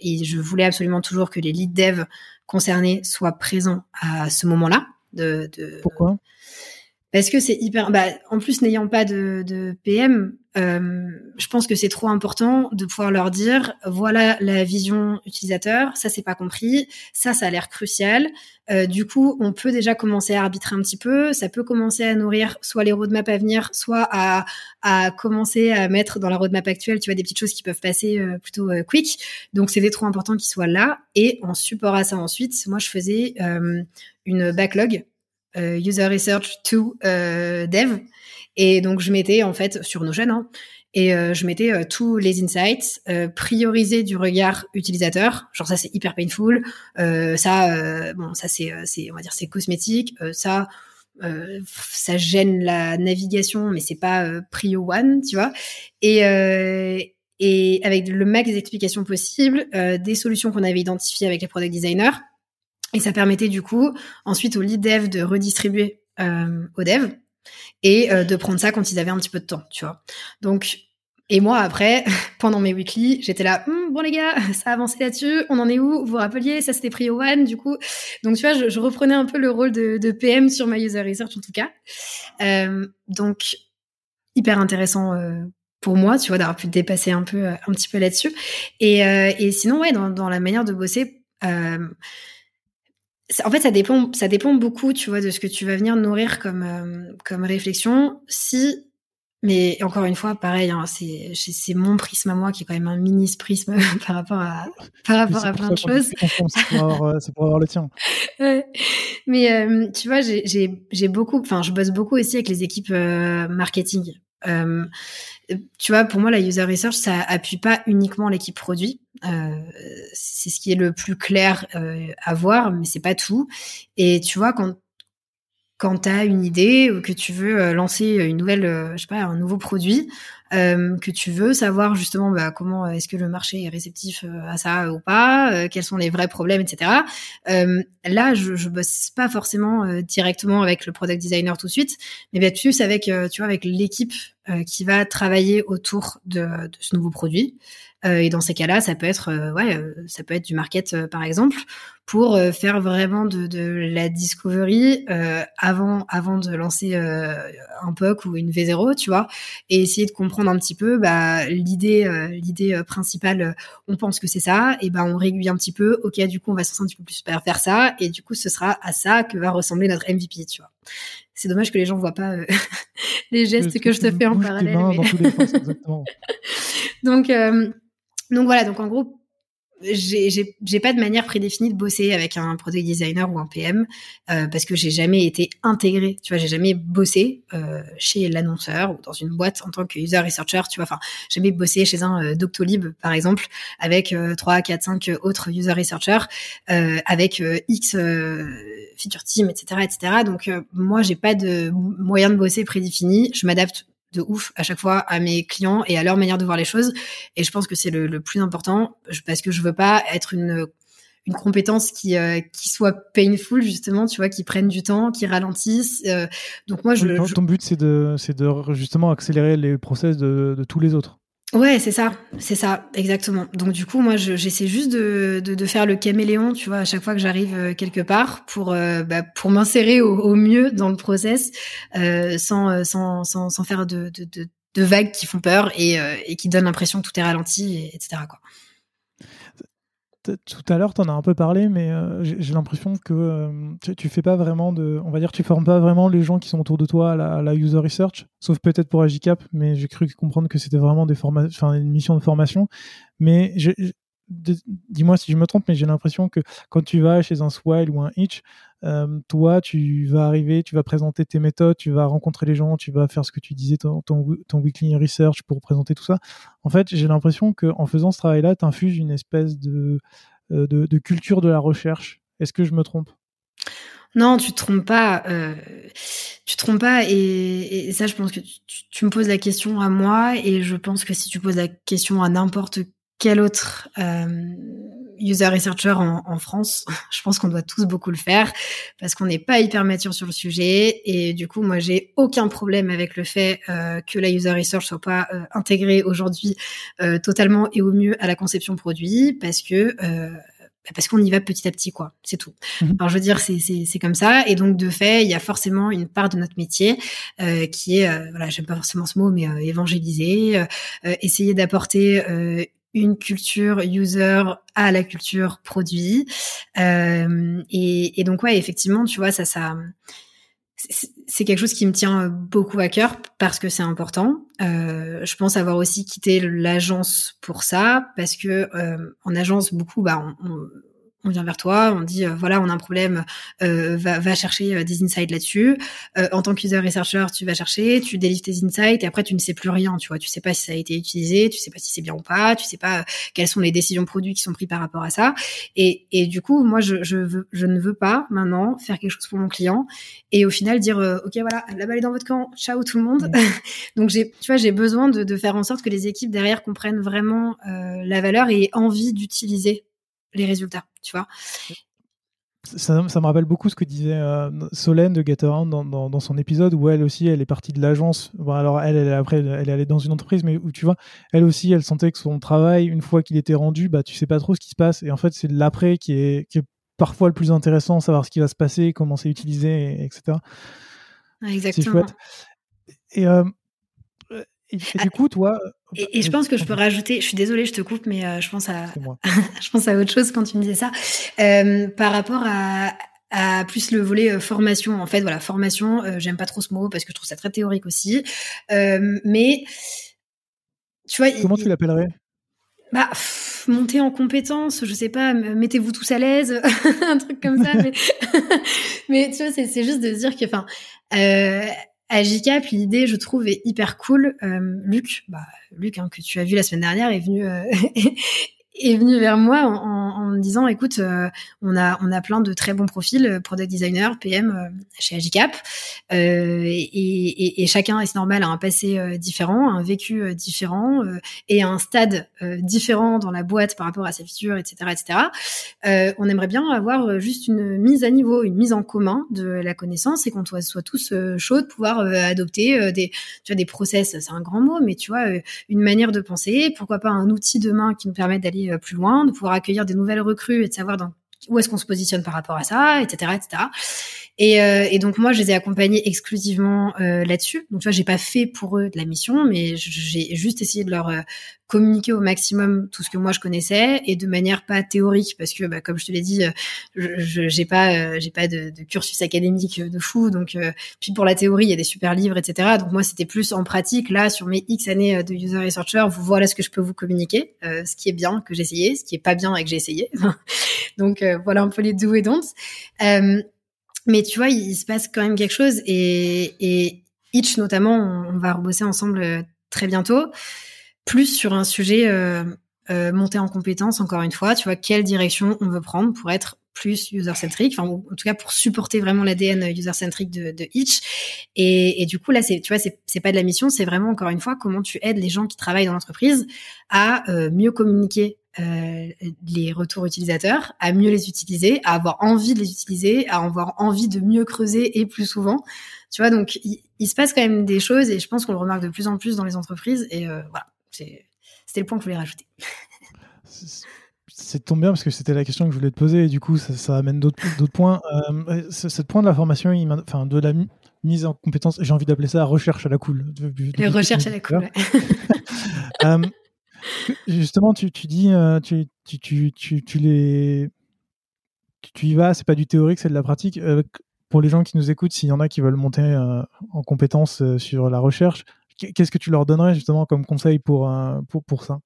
et je voulais absolument toujours que les lead dev concernés soient présents à ce moment là de, de pourquoi? Parce que c'est hyper. Bah, en plus, n'ayant pas de, de PM, euh, je pense que c'est trop important de pouvoir leur dire voilà la vision utilisateur, ça c'est pas compris, ça ça a l'air crucial. Euh, du coup, on peut déjà commencer à arbitrer un petit peu, ça peut commencer à nourrir soit les roadmaps à venir, soit à, à commencer à mettre dans la roadmap actuelle, tu vois, des petites choses qui peuvent passer euh, plutôt euh, quick. Donc c'était trop important qu'ils soient là. Et en support à ça ensuite, moi je faisais euh, une backlog user research to euh, dev. Et donc, je mettais en fait sur nos hein, et euh, je mettais tous les insights priorisés du regard utilisateur. Genre ça, c'est hyper painful. ça, bon, ça c'est, c'est, on va dire, c'est cosmétique. ça, ça gêne la navigation, mais c'est pas prio one, tu vois. Et et avec le max d'explications possibles, des solutions qu'on avait identifiées avec les product designers et ça permettait du coup ensuite au lead dev de redistribuer euh, aux devs et euh, de prendre ça quand ils avaient un petit peu de temps, tu vois. Donc et moi après, pendant mes weekly, j'étais là, hm, bon les gars, ça a avancé là-dessus, on en est où? Vous vous rappeliez, ça c'était pris au one du coup. Donc tu vois, je, reprenais un peu le rôle de, PM sur ma user research en tout cas. Euh, donc hyper intéressant euh, pour moi, tu vois, d'avoir pu dépasser un peu, un petit peu là-dessus. Et, et sinon, ouais, dans la manière de bosser en fait, ça dépend, ça dépend beaucoup, tu vois, de ce que tu vas venir nourrir comme euh, comme réflexion. Si, mais encore une fois, pareil, hein, c'est c'est mon prisme à moi qui est quand même un mini prisme par rapport à par rapport à plein de choses. C'est pour, euh, pour, avoir le tien. Mais euh, tu vois, j'ai j'ai beaucoup, enfin, je bosse beaucoup aussi avec les équipes marketing. Euh, tu vois, pour moi, la user research, ça appuie pas uniquement l'équipe produit. Euh, c'est ce qui est le plus clair euh, à voir, mais c'est pas tout. Et tu vois, quand quand tu as une idée ou que tu veux lancer une nouvelle, je sais pas, un nouveau produit, euh, que tu veux savoir justement bah, comment est-ce que le marché est réceptif à ça ou pas, quels sont les vrais problèmes, etc. là, je, je bosse pas forcément directement avec le product designer tout de suite, mais bien plus avec, tu vois, avec l'équipe qui va travailler autour de, de ce nouveau produit. Euh, et dans ces cas-là, ça peut être, euh, ouais, euh, ça peut être du market par exemple, pour faire vraiment de, de la discovery avant, avant de lancer un POC ou une V0, tu vois, et essayer de comprendre un petit peu, bah, l'idée, l'idée principale, on pense que c'est ça, et ben on régulier un petit peu. Ok, du coup, on va se un petit peu plus faire ça, et du coup, ce sera à ça que va ressembler notre MVP, tu vois. C'est dommage que les gens voient pas les gestes que je te fais en parallèle. Donc, donc voilà, donc en gros, j'ai pas de manière prédéfinie de bosser avec un product designer ou un PM euh, parce que j'ai jamais été intégré. Tu vois, j'ai jamais bossé euh, chez l'annonceur ou dans une boîte en tant que user researcher. Tu vois, enfin, jamais bossé chez un euh, Doctolib par exemple avec trois, quatre, cinq autres user researchers avec X feature team, etc., etc. Donc moi, j'ai pas de moyen de bosser prédéfini. Je m'adapte de ouf à chaque fois à mes clients et à leur manière de voir les choses. Et je pense que c'est le, le, plus important parce que je veux pas être une une compétence qui euh, qui soit painful justement, tu vois, qui prenne du temps, qui ralentisse. Euh, donc moi, je, ton, but c'est de c'est de justement accélérer les process de, de tous les autres. Ouais, c'est ça, c'est ça, exactement. Donc du coup, moi, j'essaie juste de, de, faire le caméléon, tu vois, à chaque fois que j'arrive euh, quelque part, pour euh, bah, pour m'insérer au, mieux dans le process, euh, sans, euh, sans, sans sans faire de, de, de, vagues qui font peur et, et qui donnent l'impression que tout est ralenti, et, etc. tout à l'heure, tu en as un peu parlé, mais euh, j'ai l'impression que euh, tu, fais pas vraiment de. On va dire, tu formes pas vraiment les gens qui sont autour de toi à la, user research, sauf peut-être pour Agicap, mais j'ai cru comprendre que c'était vraiment des enfin, une mission de formation. Mais dis-moi si je me trompe, mais j'ai l'impression que quand tu vas chez un Swile ou un Itch, euh, toi, tu vas arriver, tu vas présenter tes méthodes, tu vas rencontrer les gens, tu vas faire ce que tu disais, ton, weekly research pour présenter tout ça. En fait, j'ai l'impression qu'en faisant ce travail-là, tu infuses une espèce de, euh, de, culture de la recherche. Est-ce que je me trompe? Non, tu te trompes pas. Euh, tu te trompes pas. Et, ça, je pense que tu, me poses la question à moi, et je pense que si tu poses la question à n'importe quel autre user researcher en, en, France, je pense qu'on doit tous beaucoup le faire parce qu'on n'est pas hyper mature sur le sujet et du coup moi j'ai aucun problème avec le fait euh, que la user research soit pas euh, intégrée aujourd'hui euh, totalement et au mieux à la conception produit parce que euh, bah, parce qu'on y va petit à petit, quoi. C'est tout. Mhm. Alors, je veux dire, c'est, c'est, c'est comme ça. Et donc, de fait, il y a forcément une part de notre métier euh, qui est, euh, voilà, j'aime pas forcément ce mot, mais euh, évangéliser, euh, essayer d'apporter une culture user à la culture produit. Euh, et, et, donc ouais, effectivement, tu vois, ça, ça, c'est quelque chose qui me tient beaucoup à cœur parce que c'est important. Euh, je pense avoir aussi quitté l'agence pour ça parce que euh, en agence beaucoup, bah, on, on on vient vers toi, on dit euh, voilà, on a un problème, euh, va, va, chercher euh, des insights là-dessus. Euh, en tant qu'user researcher, tu vas chercher, tu délivres tes insights et après tu ne sais plus rien, tu vois, tu sais pas si ça a été utilisé, tu sais pas si c'est bien ou pas, tu sais pas quelles sont les décisions produits qui sont prises par rapport à ça. Et, et du coup, moi, je, je, veux, je ne veux pas maintenant faire quelque chose pour mon client et au final dire ok voilà, la balle est dans votre camp, ciao tout le monde. Donc j'ai, tu vois, j'ai besoin de, de, faire en sorte que les équipes derrière comprennent vraiment la valeur et aient envie d'utiliser les résultats, tu vois. Ça, ça, me rappelle beaucoup ce que disait euh, Solène de Getaround dans, dans, dans, son épisode où elle aussi elle est partie de l'agence. Bon, alors elle, elle après elle est allée dans une entreprise, mais où tu vois, elle aussi elle sentait que son travail une fois qu'il était rendu, bah tu sais pas trop ce qui se passe et en fait c'est l'après qui est, qui est parfois le plus intéressant, savoir ce qui va se passer, comment c'est utilisé, etc. Exactement. C'est chouette. Et euh, et, du coup, toi. Et, je pense que je peux rajouter, je suis désolée, je te coupe, mais euh, je pense à, je pense à autre chose quand tu me disais ça, euh, par rapport à, à plus le volet euh, formation. En fait, voilà, formation, j'aime pas trop ce mot parce que je trouve ça très théorique aussi, mais tu vois. Comment tu l'appellerais? Bah, monter en compétence, je sais pas, mettez-vous tous à l'aise, un truc comme ça. mais, mais tu vois, c'est juste de se dire que, enfin, euh, à JCAP, l'idée, je trouve, est hyper cool. Euh, Luc, bah, Luc, hein, que tu as vu la semaine dernière, est venu euh, est venu vers moi en, me disant écoute euh, on a on a plein de très bons profils euh, product designer PM euh, chez Agicap. Et, et, et, chacun est normal a un passé différent un vécu différent et un stade différent dans la boîte par rapport à sa feature etc etc on aimerait bien avoir juste une mise à niveau une mise en commun de la connaissance et qu'on soit, tous chauds de pouvoir adopter des tu vois des process c'est un grand mot mais tu vois une manière de penser pourquoi pas un outil demain qui nous permette d'aller euh, plus loin, de pouvoir accueillir des nouvelles recrues et de savoir dans où est-ce qu'on se positionne par rapport à ça, etc., etc. Et, euh, et, donc moi, je les ai accompagnés exclusivement euh, là-dessus. Donc tu vois, j'ai pas fait pour eux de la mission, mais j'ai juste essayé de leur euh, communiquer au maximum tout ce que moi je connaissais et de manière pas théorique, parce que bah, comme je te l'ai dit, euh, je j'ai pas j'ai pas de, de, cursus académique de fou. Donc puis pour la théorie, il y a des super livres, etc. Donc moi, c'était plus en pratique. Là, sur mes X années de user researcher, vous voilà ce que je peux vous communiquer, ce qui est bien que j'ai essayé, ce qui est pas bien et que j'ai essayé. donc voilà un peu les do et don'ts. Mais tu vois, il, se passe quand même quelque chose et, et Itch notamment, on, va rebosser ensemble euh, très bientôt, plus sur un sujet euh, euh, monté en compétence, encore une fois, tu vois, quelle direction on veut prendre pour être plus user-centric, enfin, en tout cas pour supporter vraiment l'ADN user-centric de, de Itch. Et, et, du coup, là, c'est, tu vois, c'est pas de la mission, c'est vraiment, encore une fois, comment tu aides les gens qui travaillent dans l'entreprise à euh, mieux communiquer euh, les retours utilisateurs, à mieux les utiliser, à avoir envie de les utiliser, à avoir envie de mieux creuser et plus souvent. Tu vois, donc il, se passe quand même des choses et je pense qu'on le remarque de plus en plus dans les entreprises. Et euh, voilà, c'était le point que je voulais rajouter. C'est tombe bien parce que c'était la question que je voulais te poser et du coup ça, ça amène d'autres points. Euh, ce point de la formation, il enfin de la mise en compétence, j'ai envie d'appeler ça recherche à la cool. recherche à la cool. euh, Justement, tu, tu dis, tu, tu, tu, tu, les, tu y vas, c'est pas du théorique, c'est de la pratique. pour les gens qui nous écoutent, s'il y en a qui veulent monter en compétence sur la recherche, qu'est-ce que tu leur donnerais justement comme conseil pour, pour, pour ça?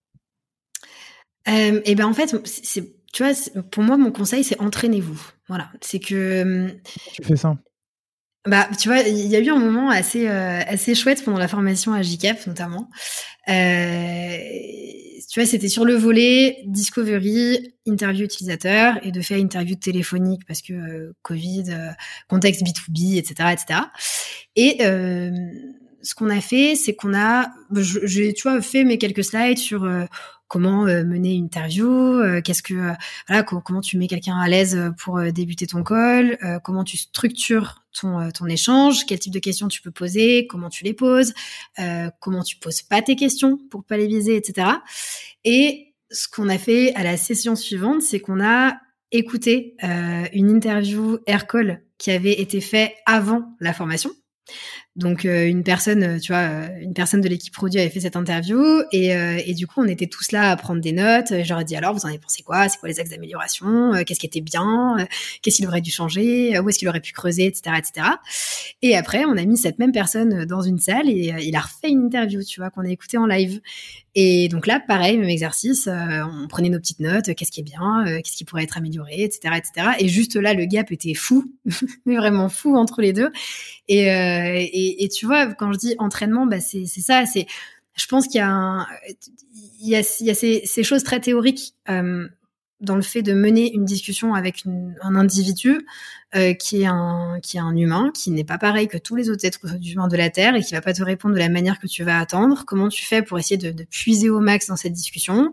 Euh, et ben en fait, c'est, tu vois, pour moi, mon conseil, c'est entraînez-vous. Voilà, c'est que. Tu fais ça? Bah, tu vois, il y a eu un moment assez euh, assez chouette pendant la formation à JCAP notamment. Euh, tu vois, c'était sur le volet discovery, interview utilisateur et de faire interview téléphonique parce que euh, Covid, euh, contexte B2B, etc., etc. Et ce qu'on a fait, c'est qu'on a, j'ai, tu vois, fait mes quelques slides sur comment euh, mener une interview, euh, qu'est-ce que euh, voilà, comment tu mets quelqu'un à l'aise pour débuter ton call, comment tu structures ton échange, quel type de questions tu peux poser, comment tu les poses, comment tu poses pas tes questions pour pas les viser, etc. Et ce qu'on a fait à la session suivante, c'est qu'on a écouté une interview air call qui avait été fait avant la formation. Donc euh, une personne, euh, tu vois, euh, une personne de l'équipe produit avait fait cette interview et, du coup on était tous là à prendre des notes. J'aurais dit alors vous en avez pensé quoi? C'est quoi les axes d'amélioration? Qu'est-ce qui était bien? Qu'est-ce qu'il aurait dû changer? Où est-ce qu'il aurait pu creuser, etc., etc. Et après on a mis cette même personne dans une salle et il a refait une interview, tu vois, qu'on a écouté en live. Et donc là pareil même exercice, on prenait nos petites notes, qu'est-ce qui est bien, qu'est-ce qui pourrait être amélioré, etc., etc. Et juste là le gap était fou, mais vraiment fou entre les deux. Et et, tu vois, quand je dis entraînement, bah c'est ça. C'est, je pense qu'il y a, il y a, ces, choses très théoriques euh, dans le fait de mener une discussion avec un individu euh, qui est un qui est un humain, qui n'est pas pareil que tous les autres êtres humains de la Terre et qui va pas te répondre de la manière que tu vas attendre. Comment tu fais pour essayer de, puiser au max dans cette discussion?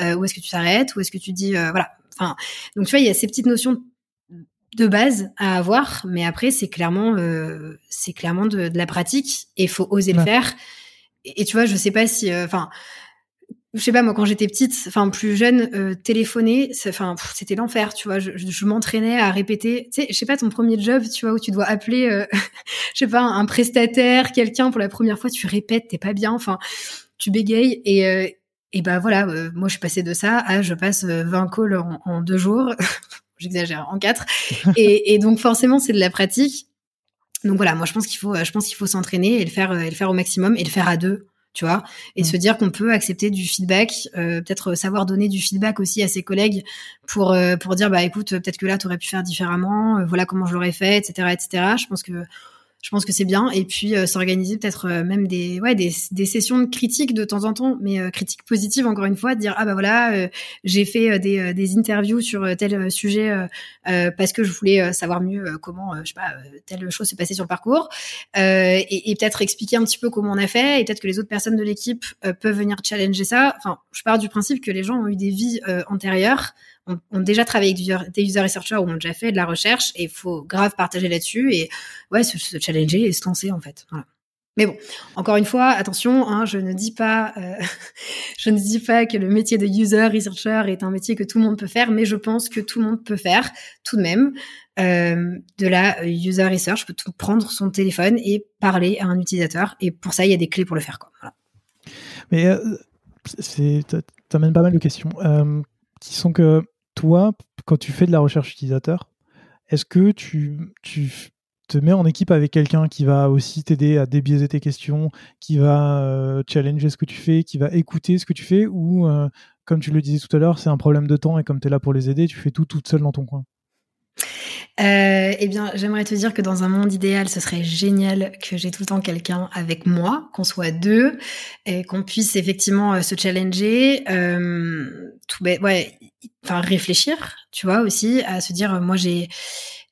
Euh, Où est-ce que tu t'arrêtes? Où est-ce que tu dis voilà Enfin, donc tu vois, il y a ces petites notions de base à avoir, mais après c'est clairement euh, c'est clairement de, la pratique et faut oser le faire. Et, tu vois, je sais pas si, euh, enfin, je sais pas moi quand j'étais petite, enfin plus jeune, euh, téléphoner, enfin c'était l'enfer, tu vois. Je, je, m'entraînais à répéter. Tu sais, je sais pas ton premier job, tu vois, où tu dois appeler, euh, je sais pas un prestataire, quelqu'un pour la première fois, tu répètes, t'es pas bien, enfin tu bégayes et et bah voilà, moi je suis passée de ça à je passe 20 calls en, en deux jours j'exagère, en quatre. et, donc forcément, c'est de la pratique. Donc voilà, moi je pense qu'il faut, je pense qu'il faut s'entraîner et le faire, et le faire au maximum et le faire à deux, tu vois, et mm. se dire qu'on peut accepter du feedback, euh, peut-être savoir donner du feedback aussi à ses collègues pour euh, pour dire bah écoute, peut-être que là tu aurais pu faire différemment, euh, voilà comment je l'aurais fait, etc., etc. Je pense que je pense que c'est bien. Et puis euh, s'organiser peut-être euh, même des, ouais, des, des, sessions de critique de temps en temps, mais euh, critique positive encore une fois, dire ah bah voilà, j'ai fait des, des interviews sur tel sujet parce que je voulais savoir mieux comment, je sais pas, telle chose s'est passée sur le parcours, et, et peut-être expliquer un petit peu comment on a fait, et peut-être que les autres personnes de l'équipe peuvent venir challenger ça. Enfin, je pars du principe que les gens ont eu des vies antérieures ont, ont déjà travaillé avec des user researchers ou ont déjà fait de la recherche et il faut grave partager là-dessus et ouais, se, challenger et se lancer en fait. Mais bon, encore une fois, attention, hein, je ne dis pas, euh, je ne dis pas que le métier de user researcher est un métier que tout le monde peut faire, mais je pense que tout le monde peut faire tout de même euh, de la user research, peut prendre son téléphone et parler à un utilisateur. Et pour ça, il y a des clés pour le faire. Quoi. Mais euh, c'est, pas mal de questions euh, qui sont que toi, quand tu fais de la recherche utilisateur, est-ce que tu, te mets en équipe avec quelqu'un qui va aussi t'aider à débiaiser tes questions, qui va euh, challenger ce que tu fais, qui va écouter ce que tu fais, ou euh, comme tu le disais tout à l'heure, c'est un problème de temps et comme tu es là pour les aider, tu fais tout toute seule dans ton coin? Euh, eh bien, j'aimerais te dire que dans un monde idéal, ce serait génial que j'ai tout le temps quelqu'un avec moi, qu'on soit deux, et qu'on puisse effectivement euh, se challenger, euh, tout ouais, enfin réfléchir, tu vois aussi, à se dire, moi j'ai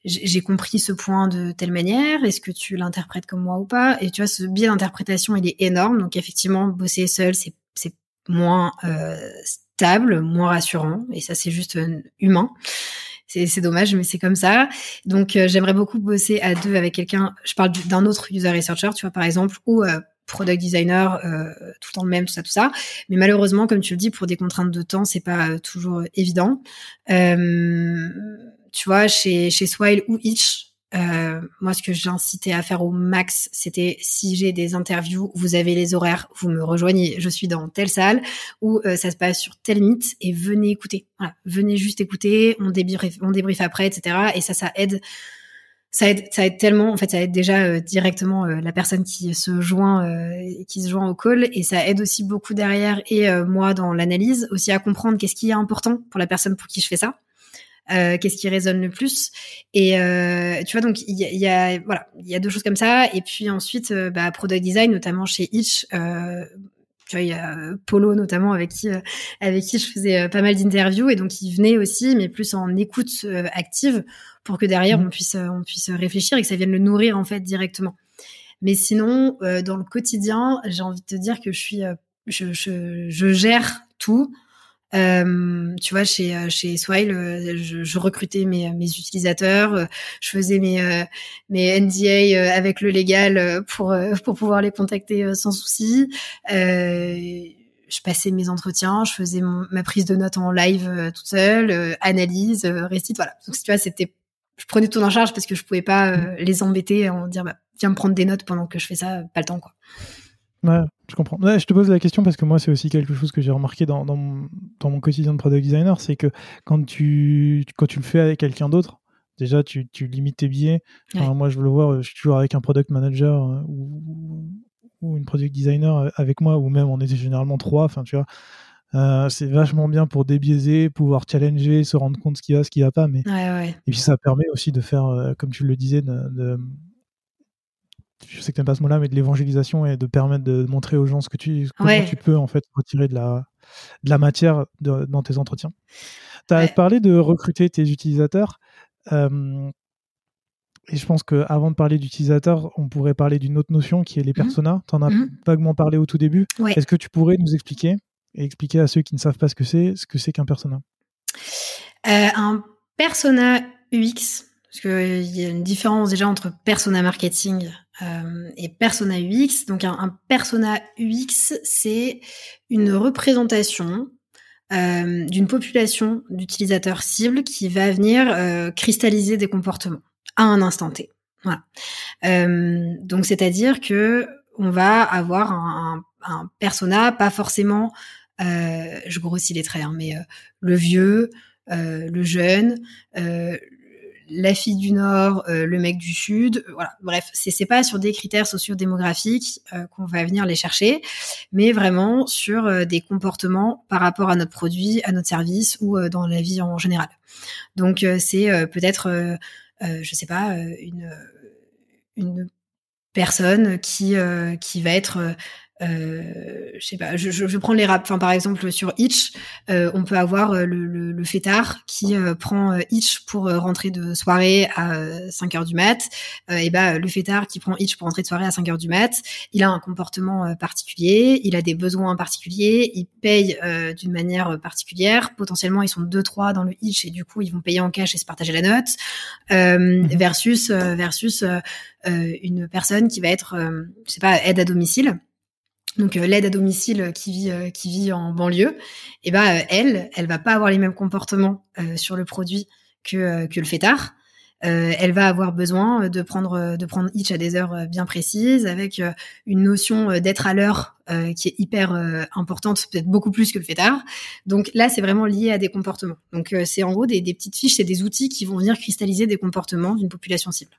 j'ai compris ce point de telle manière, est-ce que tu l'interprètes comme moi ou pas? Et tu vois, ce biais d'interprétation, il est énorme, donc effectivement, bosser seul, c'est c'est moins euh, stable, moins rassurant, et ça c'est juste euh, humain c'est dommage, mais c'est comme ça. Donc, euh, j'aimerais beaucoup bosser à deux avec quelqu'un. Je parle d'un autre user researcher, tu vois, par exemple, ou euh, product designer, euh, tout le temps le même, tout ça, tout ça. Mais malheureusement, comme tu le dis, pour des contraintes de temps, c'est pas toujours évident. tu vois, chez, chez Swile ou Itch, Euh, moi, ce que j'incitais à faire au max, c'était si j'ai des interviews, vous avez les horaires, vous me rejoignez. Je suis dans telle salle où euh, ça se passe sur tel mythe et venez écouter. Voilà, venez juste écouter. On débriefe, on débriefe après, etc. Et ça, ça aide. Ça aide, ça aide tellement. En fait, ça aide déjà euh, directement la personne qui se joint, qui se joint au call, et ça aide aussi beaucoup derrière et moi dans l'analyse aussi à comprendre qu'est-ce qui est important pour la personne pour qui je fais ça. Euh, qu'est-ce qui résonne le plus. Et euh, tu vois donc il y, a, voilà il y a deux choses comme ça. Et puis ensuite euh, bah, product design notamment chez Itch euh, tu vois il y a Polo notamment avec qui avec qui je faisais pas mal d'interviews. Et donc il venait aussi mais plus en écoute active pour que derrière mmh. on puisse on puisse réfléchir et que ça vienne le nourrir en fait directement. Mais sinon dans le quotidien j'ai envie de te dire que je suis je, je, je gère tout euh, tu vois, chez euh, chez Swile, euh, je, je, recrutais mes, mes utilisateurs, je faisais mes mes NDA avec le légal pour pour pouvoir les contacter sans souci. je passais mes entretiens, je faisais ma prise de notes en live toute seule, analyse, récite, voilà. Donc tu vois, c'était je prenais tout en charge parce que je pouvais pas les embêter en dire bah, viens me prendre des notes pendant que je fais ça, pas le temps quoi. Ouais, je comprends. je te pose la question parce que moi, c'est aussi quelque chose que j'ai remarqué dans, dans, mon, dans, mon, quotidien de product designer, c'est que quand tu, quand tu le fais avec quelqu'un d'autre, déjà, tu, tu, limites tes biais. Moi, je veux le voir, je suis toujours avec un product manager euh, ou, ou, une product designer euh, avec moi, ou même on était généralement trois, enfin, tu vois. Euh, c'est vachement bien pour débiaiser, pouvoir challenger, se rendre compte ce qui va, ce qui va pas. Mais... Et puis ça permet aussi de faire, comme tu le disais, de je sais que tu n'aimes pas ce mot-là, mais de l'évangélisation et de permettre de montrer aux gens ce que tu, comment tu peux en fait retirer de la, de la matière dans tes entretiens. Tu as parlé de recruter tes utilisateurs. Euh, et je pense qu'avant de parler d'utilisateurs, on pourrait parler d'une autre notion qui est les mmh personas. Tu en as mmh vaguement parlé au tout début. Est-ce que tu pourrais nous expliquer et expliquer à ceux qui ne savent pas ce que c'est, ce que c'est qu'un persona? Euh, Un persona UX, parce qu'il y a une différence déjà entre persona marketing euh, et persona UX. Donc un, persona UX, c'est une représentation euh, d'une population d'utilisateurs cibles qui va venir euh, cristalliser des comportements à un instant T. Voilà. donc c'est-à-dire que on va avoir un, persona, pas forcément, je grossis les traits, hein, mais le vieux, le jeune, la fille du Nord, euh, le mec du Sud, euh, voilà. Bref, c'est c'est pas sur des critères sociodémographiques euh, qu'on va venir les chercher, mais vraiment sur des comportements par rapport à notre produit, à notre service ou dans la vie en général. Donc c'est peut-être, je sais pas, une personne qui va être euh, je sais pas, je, je, je prends les rap. Enfin, par exemple, sur Itch, euh, on peut avoir euh, le, le, le fêtard qui euh, prend Itch pour rentrer de soirée à 5 heures du mat. et bah, le fêtard qui prend Itch pour rentrer de soirée à 5 heures du mat, il a un comportement particulier, il a des besoins particuliers, il paye d'une manière particulière. Potentiellement, ils sont deux trois dans le Itch et du coup, ils vont payer en cash et se partager la note. Mhm. versus versus une personne qui va être, je sais pas, aide à domicile donc euh, l'aide à domicile qui vit euh, qui vit en banlieue, et eh ben euh, elle, elle va pas avoir les mêmes comportements sur le produit que que le fêtard. elle va avoir besoin de prendre de prendre à des heures bien précises, avec une notion d'être à l'heure qui est hyper importante, peut-être beaucoup plus que le fêtard. Donc là, c'est vraiment lié à des comportements. Donc c'est en gros des, des petites fiches, c'est des outils qui vont venir cristalliser des comportements d'une population cible.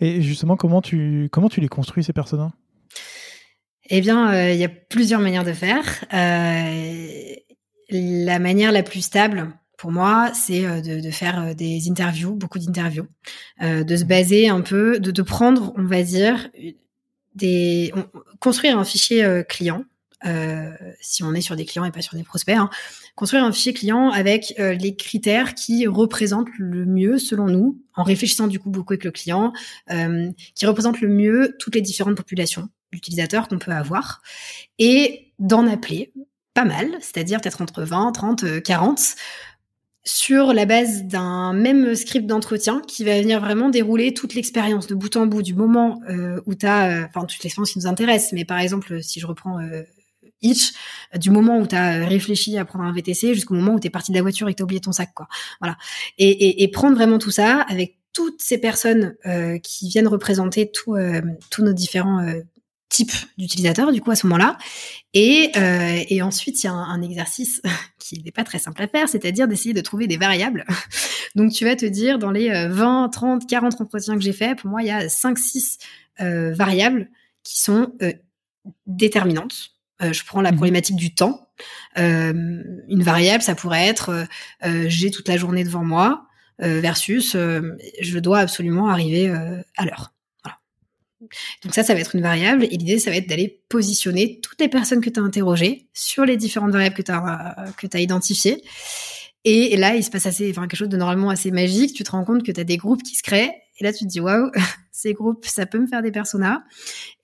Et justement, comment tu comment tu les construis ces personnes eh bien, euh, il y a plusieurs manières de faire. Euh, la manière la plus stable, pour moi, c'est euh, de, faire des interviews, beaucoup d'interviews, de se baser un peu, de, de prendre, on va dire, des, construire un fichier client. si on est sur des clients et pas sur des prospects, hein, construire un fichier client avec les critères qui représentent le mieux, selon nous, en réfléchissant du coup beaucoup avec le client, qui représentent le mieux toutes les différentes populations utilisateurs qu'on peut avoir et d'en appeler pas mal, c'est-à-dire peut-être entre 20, 30, 40 sur la base d'un même script d'entretien qui va venir vraiment dérouler toute l'expérience de bout en bout du moment euh, où tu as, euh, enfin toute l'expérience qui nous intéresse, mais par exemple si je reprends euh, Itch, du moment où tu as réfléchi à prendre un VTC jusqu'au moment où tu es parti de la voiture et que tu as oublié ton sac. quoi. Voilà. Et, et prendre vraiment tout ça avec toutes ces personnes qui viennent représenter tous nos différents type d'utilisateur du coup à ce moment-là. Et, euh, et ensuite, il y a un, exercice qui n'est pas très simple à faire, c'est-à-dire d'essayer de trouver des variables. Donc tu vas te dire, dans les 20, 30, 40 entretiens que j'ai fait, pour moi, il y a 5, 6 euh, variables qui sont euh, déterminantes. Euh, je prends la mmh problématique du temps. Euh, une variable, ça pourrait être j'ai toute la journée devant moi versus je dois absolument arriver à l'heure. Donc ça, ça va être une variable. Et l'idée, ça va être d'aller positionner toutes les personnes que tu as interrogées sur les différentes variables que tu as, que as identifiées. Et, là, il se passe assez, enfin, quelque chose de normalement assez magique. Tu te rends compte que tu as des groupes qui se créent. Et là, tu te dis, waouh, ces groupes, ça peut me faire des personas.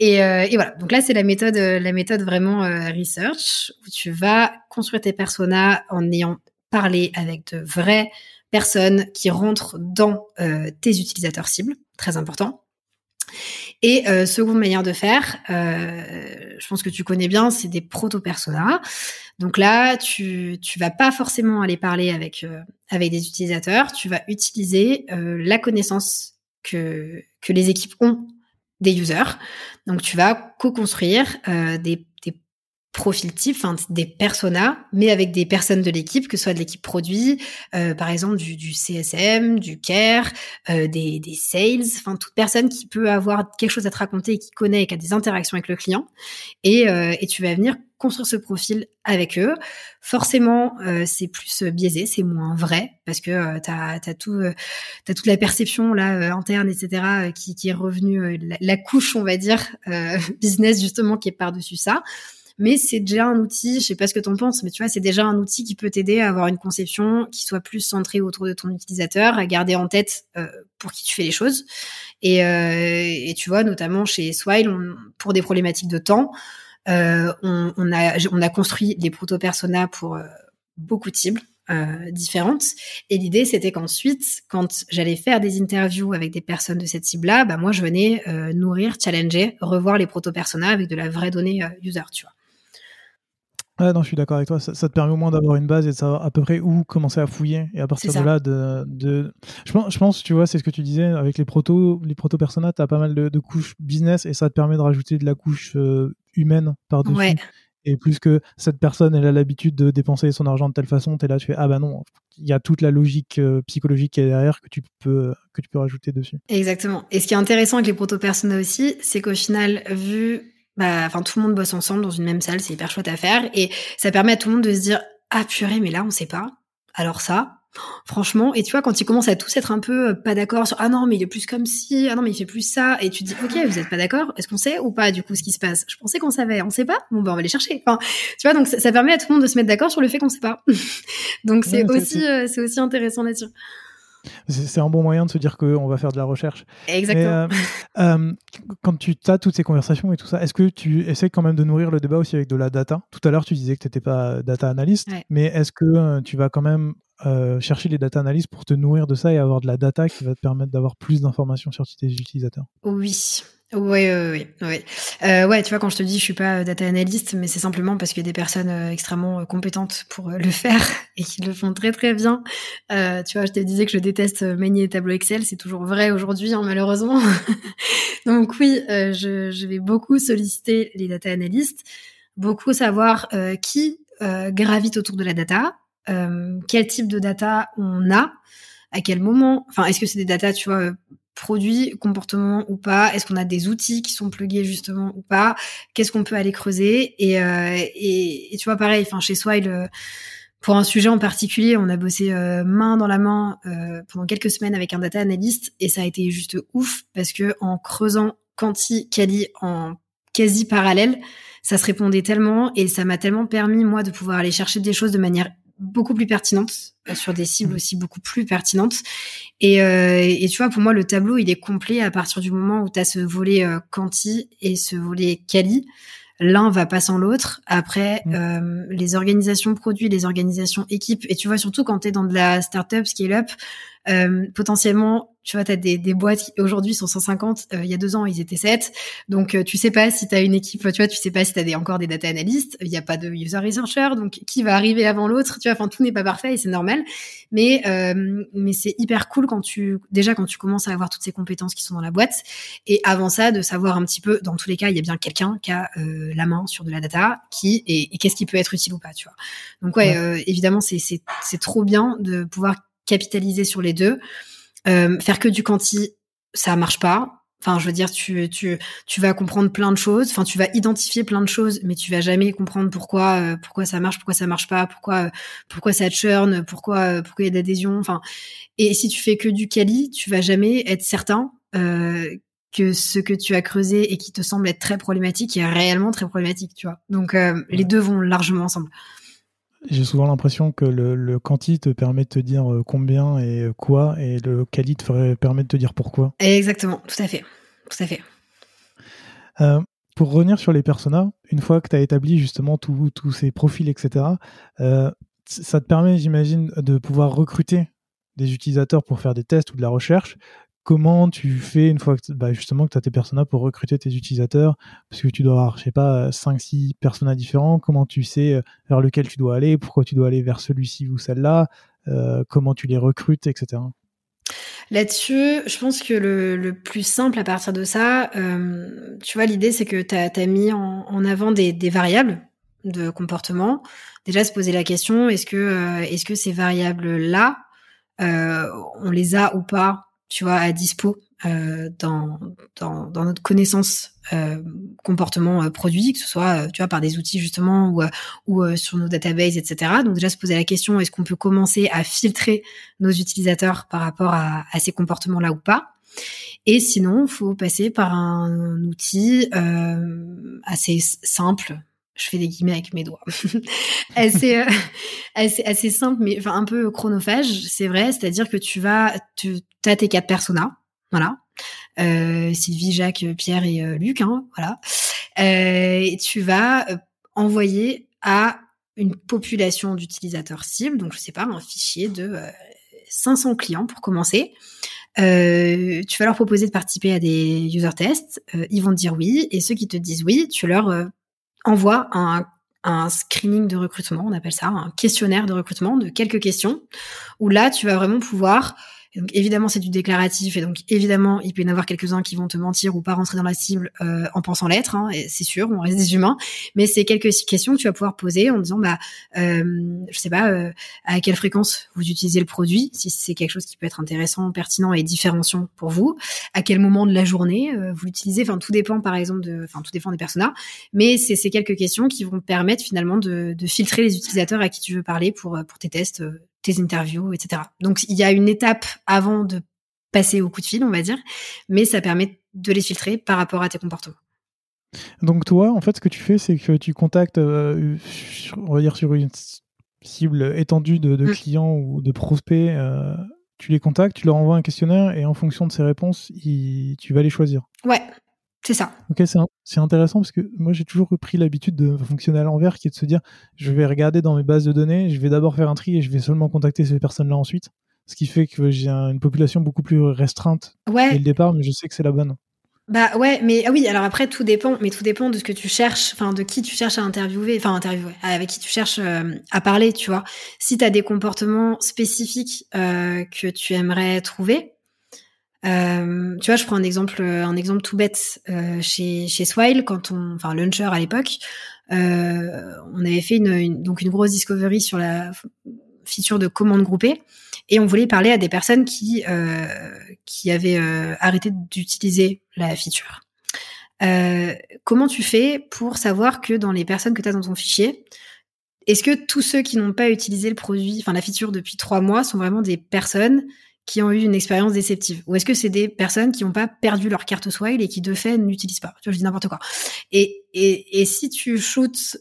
Et, euh, et voilà. Donc là, c'est la méthode, la méthode vraiment euh, research où tu vas construire tes personas en ayant parlé avec de vraies personnes qui rentrent dans euh, tes utilisateurs cibles. Très important. Et euh, seconde manière de faire, euh, je pense que tu connais bien, c'est des proto-personas. Donc là, tu tu vas pas forcément aller parler avec euh, avec des utilisateurs, tu vas utiliser euh, la connaissance que que les équipes ont des users. Donc tu vas co-construire euh, des profil type, enfin des personas, mais avec des personnes de l'équipe, que ce soit de l'équipe produit, euh, par exemple du, du, CSM, du care, euh, des, des, sales, enfin toute personne qui peut avoir quelque chose à te raconter et qui connaît et qui a des interactions avec le client. Et, euh, et tu vas venir construire ce profil avec eux. Forcément, euh, c'est plus biaisé, c'est moins vrai parce que euh, tu as, tout, as toute la perception là interne, etc., qui, qui est revenue, la, la, couche, on va dire, business justement, qui est par-dessus ça mais c'est déjà un outil, je sais pas ce que tu en penses, mais tu vois, c'est déjà un outil qui peut t'aider à avoir une conception qui soit plus centrée autour de ton utilisateur, à garder en tête euh, pour qui tu fais les choses. Et, euh, et tu vois, notamment chez Swile, on, pour des problématiques de temps, euh, on, on, a, on a construit des proto-personas pour euh, beaucoup de cibles. Euh, différentes. Et l'idée, c'était qu'ensuite, quand j'allais faire des interviews avec des personnes de cette cible-là, bah moi, je venais euh, nourrir, challenger, revoir les proto-personas avec de la vraie donnée user, tu vois. Ah non, je suis d'accord avec toi. Ça, te permet au moins d'avoir une base et de savoir à peu près où commencer à fouiller. Et à partir de là, de, de... Je, pense, je pense, tu vois, c'est ce que tu disais, avec les protos, les proto personas, tu as pas mal de, couches business et ça te permet de rajouter de la couche euh, humaine par-dessus. Et plus que cette personne, elle a l'habitude de dépenser son argent de telle façon, tu es là, tu fais Ah bah non, il y a toute la logique euh, psychologique qui est derrière que tu peux que tu peux rajouter dessus. Exactement. Et ce qui est intéressant avec les proto personas aussi, c'est qu'au final, vu bah, enfin, tout le monde bosse ensemble dans une même salle, c'est hyper chouette à faire. Et ça permet à tout le monde de se dire, ah purée, mais là, on sait pas. Alors ça, franchement, et tu vois, quand ils commencent à tous être un peu euh, pas d'accord sur, ah non, mais il est plus comme ci, ah non, mais il fait plus ça, et tu dis, ok, vous êtes pas d'accord, est-ce qu'on sait ou pas, du coup, ce qui se passe? Je pensais qu'on savait, on sait pas? Bon, ben, on va les chercher. Enfin, tu vois, donc ça, permet à tout le monde de se mettre d'accord sur le fait qu'on sait pas. donc c'est aussi, euh, c'est aussi intéressant là-dessus. C'est un bon moyen de se dire qu'on va faire de la recherche. Exactement. Euh, euh, quand tu as toutes ces conversations et tout ça, est-ce que tu essaies quand même de nourrir le débat aussi avec de la data? Tout à l'heure, tu disais que tu n'étais pas data analyst, mais est-ce que euh, tu vas quand même chercher les data analysts pour te nourrir de ça et avoir de la data qui va te permettre d'avoir plus d'informations sur tes utilisateurs Oui, oui, oui, oui. Euh, ouais, tu vois, quand je te dis je suis pas data analyst, mais c'est simplement parce qu'il y a des personnes euh, extrêmement euh, compétentes pour le faire et qui le font très très bien. tu vois, je te disais que je déteste manier les tableaux Excel, c'est toujours vrai aujourd'hui, hein, malheureusement. Donc oui, je, je, vais beaucoup solliciter les data analysts, beaucoup savoir qui gravite autour de la data, quel type de data on a, à quel moment. Enfin, est-ce que c'est des data, tu vois, produit, comportement ou pas? Est-ce qu'on a des outils qui sont plugués justement ou pas? Qu'est-ce qu'on peut aller creuser? Et, euh, et, tu vois, pareil, enfin chez Swile, pour un sujet en particulier, on a bossé euh, main dans la main euh, pendant quelques semaines avec un data analyst et ça a été juste ouf parce que en creusant quanti, quali en quasi parallèle, ça se répondait tellement et ça m'a tellement permis moi de pouvoir aller chercher des choses de manière beaucoup plus pertinente euh, sur des cibles mmh. aussi beaucoup plus pertinentes. Et, euh, et, tu vois, pour moi, le tableau, il est complet à partir du moment où tu as ce volet euh, quanti et ce volet quali. L'un va pas sans l'autre. Après, mmh. euh, les organisations produits, les organisations équipes, et tu vois, surtout quand tu es dans de la startup, scale-up, euh, potentiellement, Tu vois, tu as des, des boîtes qui aujourd'hui sont 150, il y a deux ans, ils étaient 7. Donc, tu sais pas si tu as une équipe, tu vois, tu sais pas si tu as des, encore des data analystes, il n'y a pas de user researcher, donc qui va arriver avant l'autre, tu vois, enfin, tout n'est pas parfait et c'est normal. Mais, mais c'est hyper cool quand tu, déjà, quand tu commences à avoir toutes ces compétences qui sont dans la boîte. Et avant ça, de savoir un petit peu, dans tous les cas, il y a bien quelqu'un qui a la main sur de la data, qui, et, et qu'est-ce qui peut être utile ou pas, tu vois. Donc, ouais, euh, évidemment, c'est trop bien de pouvoir capitaliser sur les deux. Euh, faire que du quanti, ça marche pas. Enfin, je veux dire, tu, tu, tu vas comprendre plein de choses. Enfin, tu vas identifier plein de choses, mais tu vas jamais comprendre pourquoi, euh, pourquoi ça marche, pourquoi ça marche pas, pourquoi, pourquoi ça churn, pourquoi, pourquoi il y a d'adhésion. Enfin, et si tu fais que du quali, tu vas jamais être certain euh, que ce que tu as creusé et qui te semble être très problématique est réellement très problématique, tu vois. Donc, euh, les deux vont largement ensemble. J'ai souvent l'impression que le, le, quanti te permet de te dire euh, combien et euh, quoi, et le quali te permet de te dire pourquoi. Exactement, tout à fait. Tout à fait. Euh, pour revenir sur les personas, une fois que tu as établi justement tous ces profils, etc., euh, ça te permet, j'imagine, de pouvoir recruter des utilisateurs pour faire des tests ou de la recherche comment tu fais une fois que bah, justement que tu as tes personas pour recruter tes utilisateurs? Parce que tu dois avoir je sais pas 5 6 personas différents. Comment tu sais euh, vers lequel tu dois aller? Pourquoi tu dois aller vers celui-ci ou celle-là? Euh, comment tu les recrutes etc Là-dessus, je pense que le, plus simple à partir de ça, euh, tu vois, l'idée c'est que tu as, mis en, avant des, variables de comportement. Déjà, se poser la question, est-ce que, est-ce que ces variables-là, on les a ou pas tu vois, à dispo euh, dans, dans, dans, notre connaissance euh, comportement euh, produit, que ce soit, euh, tu vois, par des outils justement ou, ou sur nos databases, etc. Donc déjà se poser la question, est-ce qu'on peut commencer à filtrer nos utilisateurs par rapport à, à ces comportements-là ou pas? Et sinon, faut passer par un outil assez simple, je fais des guillemets avec mes doigts. euh, assez, assez simple, mais enfin un peu chronophage, c'est vrai. C'est-à-dire que tu vas, tu as tes quatre personas, voilà. Euh, Sylvie, Jacques, Pierre et euh, Luc, hein, voilà. Et tu vas envoyer à une population d'utilisateurs cibles, donc je sais pas, un fichier de 500 clients pour commencer. Tu vas leur proposer de participer à des user tests. Ils vont te dire oui. Et ceux qui te disent oui, tu leur envoie un, un screening de recrutement, on appelle ça un questionnaire de recrutement de quelques questions, où là, tu vas vraiment pouvoir donc évidemment, c'est du déclaratif et donc évidemment, il peut y en avoir quelques-uns qui vont te mentir ou pas rentrer dans la cible euh, en pensant l'être. Hein, c'est sûr, on reste des humains. Mais c'est quelques questions que tu vas pouvoir poser en disant, bah, euh, je sais pas, euh, à quelle fréquence vous utilisez le produit, si c'est quelque chose qui peut être intéressant, pertinent et différenciant pour vous. À quel moment de la journée euh, vous l'utilisez. Enfin, tout dépend, par exemple, de, enfin, tout dépend des personas. Mais c'est ces quelques questions qui vont permettre finalement de, de, filtrer les utilisateurs à qui tu veux parler pour pour tes tests tes interviews, etc. Donc il y a une étape avant de passer au coup de fil, on va dire, mais ça permet de les filtrer par rapport à tes comportements. Donc toi, en fait, ce que tu fais, c'est que tu contactes, euh, on va dire sur une cible étendue de, mm. clients ou de prospects, euh, tu les contactes, tu leur envoies un questionnaire et en fonction de ces réponses, tu vas les choisir. Ouais, c'est ça. Ok, c'est intéressant parce que moi j'ai toujours pris l'habitude de fonctionner à l'envers, qui est de se dire je vais regarder dans mes bases de données, je vais d'abord faire un tri et je vais seulement contacter ces personnes-là ensuite. Ce qui fait que j'ai une population beaucoup plus restreinte ouais. dès le départ, mais je sais que c'est la bonne. Bah ouais, mais ah oui, alors après tout dépend, mais tout dépend de ce que tu cherches, enfin de qui tu cherches à interviewer, enfin interviewer, avec qui tu cherches euh, à parler, tu vois. Si tu as des comportements spécifiques euh, que tu aimerais trouver, euh, tu vois, je prends un exemple, un exemple tout bête euh, chez chez Swile quand on, enfin Launcher à l'époque, euh, on avait fait une, donc une grosse discovery sur la feature de commande groupée et on voulait parler à des personnes qui euh, qui avaient euh, arrêté d'utiliser la feature. Euh, comment tu fais pour savoir que dans les personnes que tu as dans ton fichier, est-ce que tous ceux qui n'ont pas utilisé le produit, enfin la feature depuis trois mois, sont vraiment des personnes qui ont eu une expérience déceptive Ou est-ce que c'est des personnes qui n'ont pas perdu leur carte Swile et qui de fait n'utilisent pas? Je dis n'importe quoi. Et, et, et si tu shoots,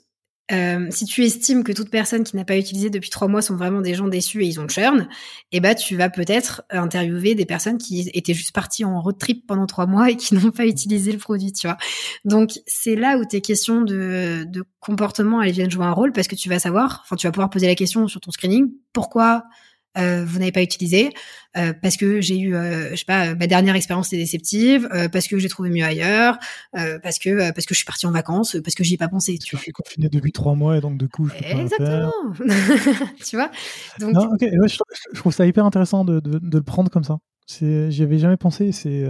euh, si tu estimes que toute personne qui n'a pas utilisé depuis trois mois sont vraiment des gens déçus et ils ont churn, eh ben tu vas peut-être interviewer des personnes qui étaient juste parties en road trip pendant trois mois et qui n'ont pas utilisé le produit, tu vois. Donc c'est là où tes questions de, de comportement elles viennent jouer un rôle parce que tu vas savoir, enfin tu vas pouvoir poser la question sur ton screening, pourquoi euh, vous n'avez pas utilisé euh, parce que j'ai eu, euh, je sais pas, ma dernière expérience était déceptive, parce que j'ai trouvé mieux ailleurs, parce que parce que je suis partie en vacances, parce que j'y ai pas pensé. Tu je suis confinée depuis trois mois et donc du coup. Je Exactement. tu vois? Donc... Non, ok. je, trouve ça hyper intéressant de, de, de le prendre comme ça. J'y avais jamais pensé. C'est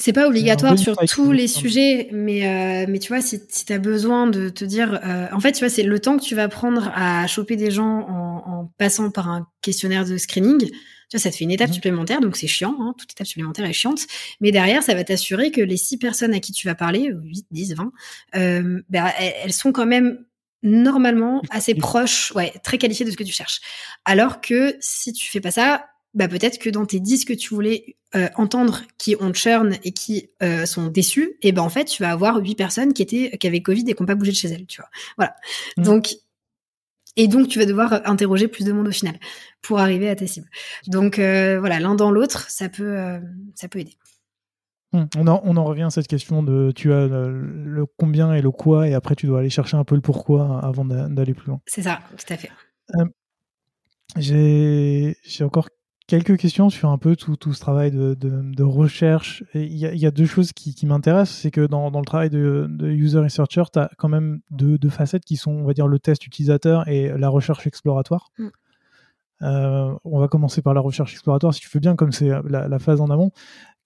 c'est pas obligatoire sur tous les sujets, mais euh, mais tu vois, si, si tu as besoin de te dire, euh, en fait, tu vois, c'est le temps que tu vas prendre à choper des gens en, passant par un questionnaire de screening. Tu vois, ça te fait une étape mhm. supplémentaire, donc c'est chiant. Hein, toute étape supplémentaire est chiante, mais derrière, ça va t'assurer que les six personnes à qui tu vas parler, 8, 10, 20, euh, ben, elles sont quand même normalement assez proches, ouais, très qualifiées de ce que tu cherches. Alors que si tu fais pas ça, bah peut-être que dans tes 10 que tu voulais euh, entendre qui ont churn et qui euh, sont déçus, et ben en fait tu vas avoir 8 personnes qui étaient qui avaient Covid et qui n'ont pas bougé de chez elles, tu vois. Voilà. Mmh. Donc et donc tu vas devoir interroger plus de monde au final pour arriver à tes cibles. Donc euh, voilà, l'un dans l'autre, ça peut ça peut aider. Mmh. On, en, on en revient à cette question de tu as le, combien et le quoi et après tu dois aller chercher un peu le pourquoi avant d'aller plus loin. C'est ça, tout à fait. j'ai encore quelques questions sur un peu tout, tout ce travail de, de, recherche. Il y, y, a deux choses qui, qui m'intéressent. C'est que dans, dans, le travail de, de user researcher, tu as quand même deux, deux, facettes qui sont, on va dire, le test utilisateur et la recherche exploratoire. Mm. Euh, on va commencer par la recherche exploratoire, si tu veux bien, comme c'est la, la, phase en amont.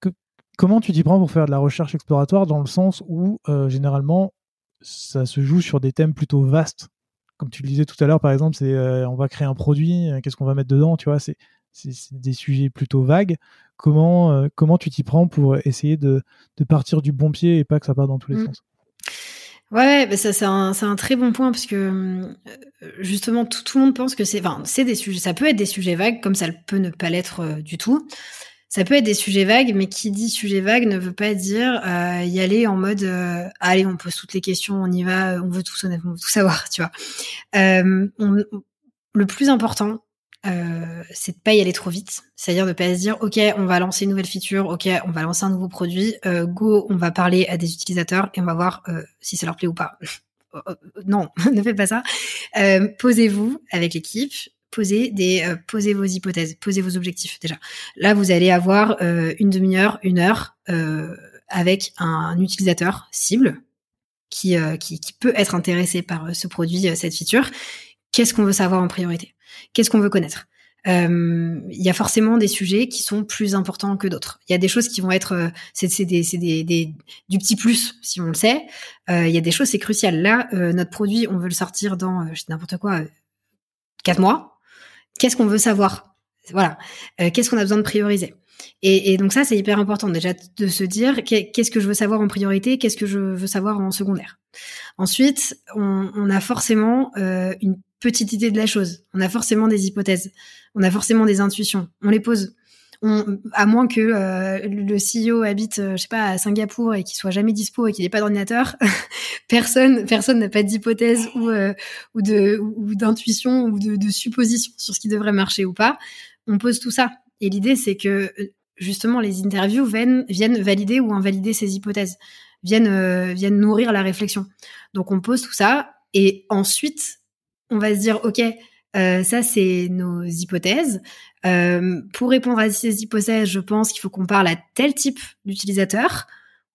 Que, comment tu t'y prends pour faire de la recherche exploratoire dans le sens où, euh, généralement, ça se joue sur des thèmes plutôt vastes? Comme tu le disais tout à l'heure, par exemple, c'est euh, on va créer un produit, qu'est-ce qu'on va mettre dedans, tu vois, c'est c'est des sujets plutôt vagues. Comment, euh, comment tu t'y prends pour essayer de, de, partir du bon pied et pas que ça parte dans tous les mmh. sens? Ouais, bah ça c'est un, un, très bon point parce que euh, justement tout, tout le monde pense que c'est, enfin c'est des sujets, ça peut être des sujets vagues comme ça peut ne pas l'être euh, du tout. Ça peut être des sujets vagues, mais qui dit sujet vague ne veut pas dire y aller en mode allez on pose toutes les questions, on y va, on veut tout, on veut tout savoir, tu vois. le plus important, euh, c'est de pas y aller trop vite. C'est-à-dire de pas se dire, OK, on va lancer une nouvelle feature, OK, on va lancer un nouveau produit, euh, go, on va parler à des utilisateurs et on va voir euh, si ça leur plaît ou pas. non, ne faites pas ça. posez-vous avec l'équipe, posez des, posez vos hypothèses, posez vos objectifs déjà. Là, vous allez avoir une demi-heure, une heure avec un, utilisateur cible qui, qui, qui peut être intéressé par ce produit, cette feature. Qu'est-ce qu'on veut savoir en priorité? Qu'est-ce qu'on veut connaître? Euh, il y a forcément des sujets qui sont plus importants que d'autres. Il y a des choses qui vont être, euh, c'est des, des, des, du petit plus si on le sait. Euh, il y a des choses c'est crucial. Là, notre produit, on veut le sortir dans n'importe quoi, quatre mois. Qu'est-ce qu'on veut savoir? Voilà. Qu'est-ce qu'on a besoin de prioriser? Et, donc ça, c'est hyper important déjà de se dire qu'est-ce que je veux savoir en priorité, qu'est-ce que je veux savoir en secondaire? Ensuite, on, a forcément une petite idée de la chose. On a forcément des hypothèses. On a forcément des intuitions. On les pose. À moins que euh, le CEO habite, euh, je sais pas, à Singapour et qu'il soit jamais dispo et qu'il n'ait pas d'ordinateur, personne, personne n'a pas d'hypothèse ou euh, d'intuition ou de, supposition sur ce qui devrait marcher ou pas. On pose tout ça. Et l'idée, c'est que justement les interviews viennent, viennent valider ou invalider ces hypothèses, viennent viennent nourrir la réflexion. Donc on pose tout ça et ensuite on va se dire, OK, euh, ça, c'est nos hypothèses. Euh, pour répondre à ces hypothèses, je pense qu'il faut qu'on parle à tel type d'utilisateur.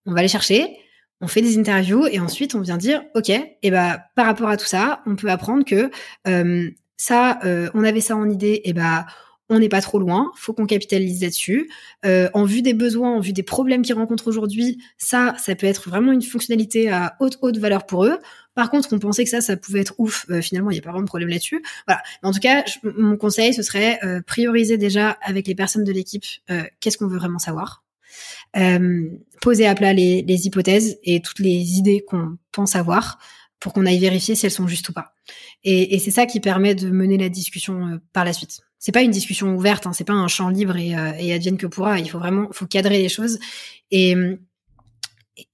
On va les chercher, on fait des interviews et ensuite on vient dire, OK, et eh ben par rapport à tout ça, on peut apprendre que euh, ça, on avait ça en idée, et ben on n'est pas trop loin, faut qu'on capitalise là-dessus. en vue des besoins, en vue des problèmes qu'ils rencontrent aujourd'hui, ça, ça peut être vraiment une fonctionnalité à haute haute valeur pour eux. Par contre, on pensait que ça, ça pouvait être ouf. Euh, finalement, il n'y a pas vraiment de problème là-dessus. Voilà. en tout cas, mon conseil, ce serait euh, prioriser déjà avec les personnes de l'équipe euh, qu'est-ce qu'on veut vraiment savoir. poser à plat les, hypothèses et toutes les idées qu'on pense avoir pour qu'on aille vérifier si elles sont justes ou pas. Et, c'est ça qui permet de mener la discussion par la suite. C'est pas une discussion ouverte, hein, c'est pas un champ libre et, et advienne que pourra. Il faut vraiment, faut cadrer les choses. Et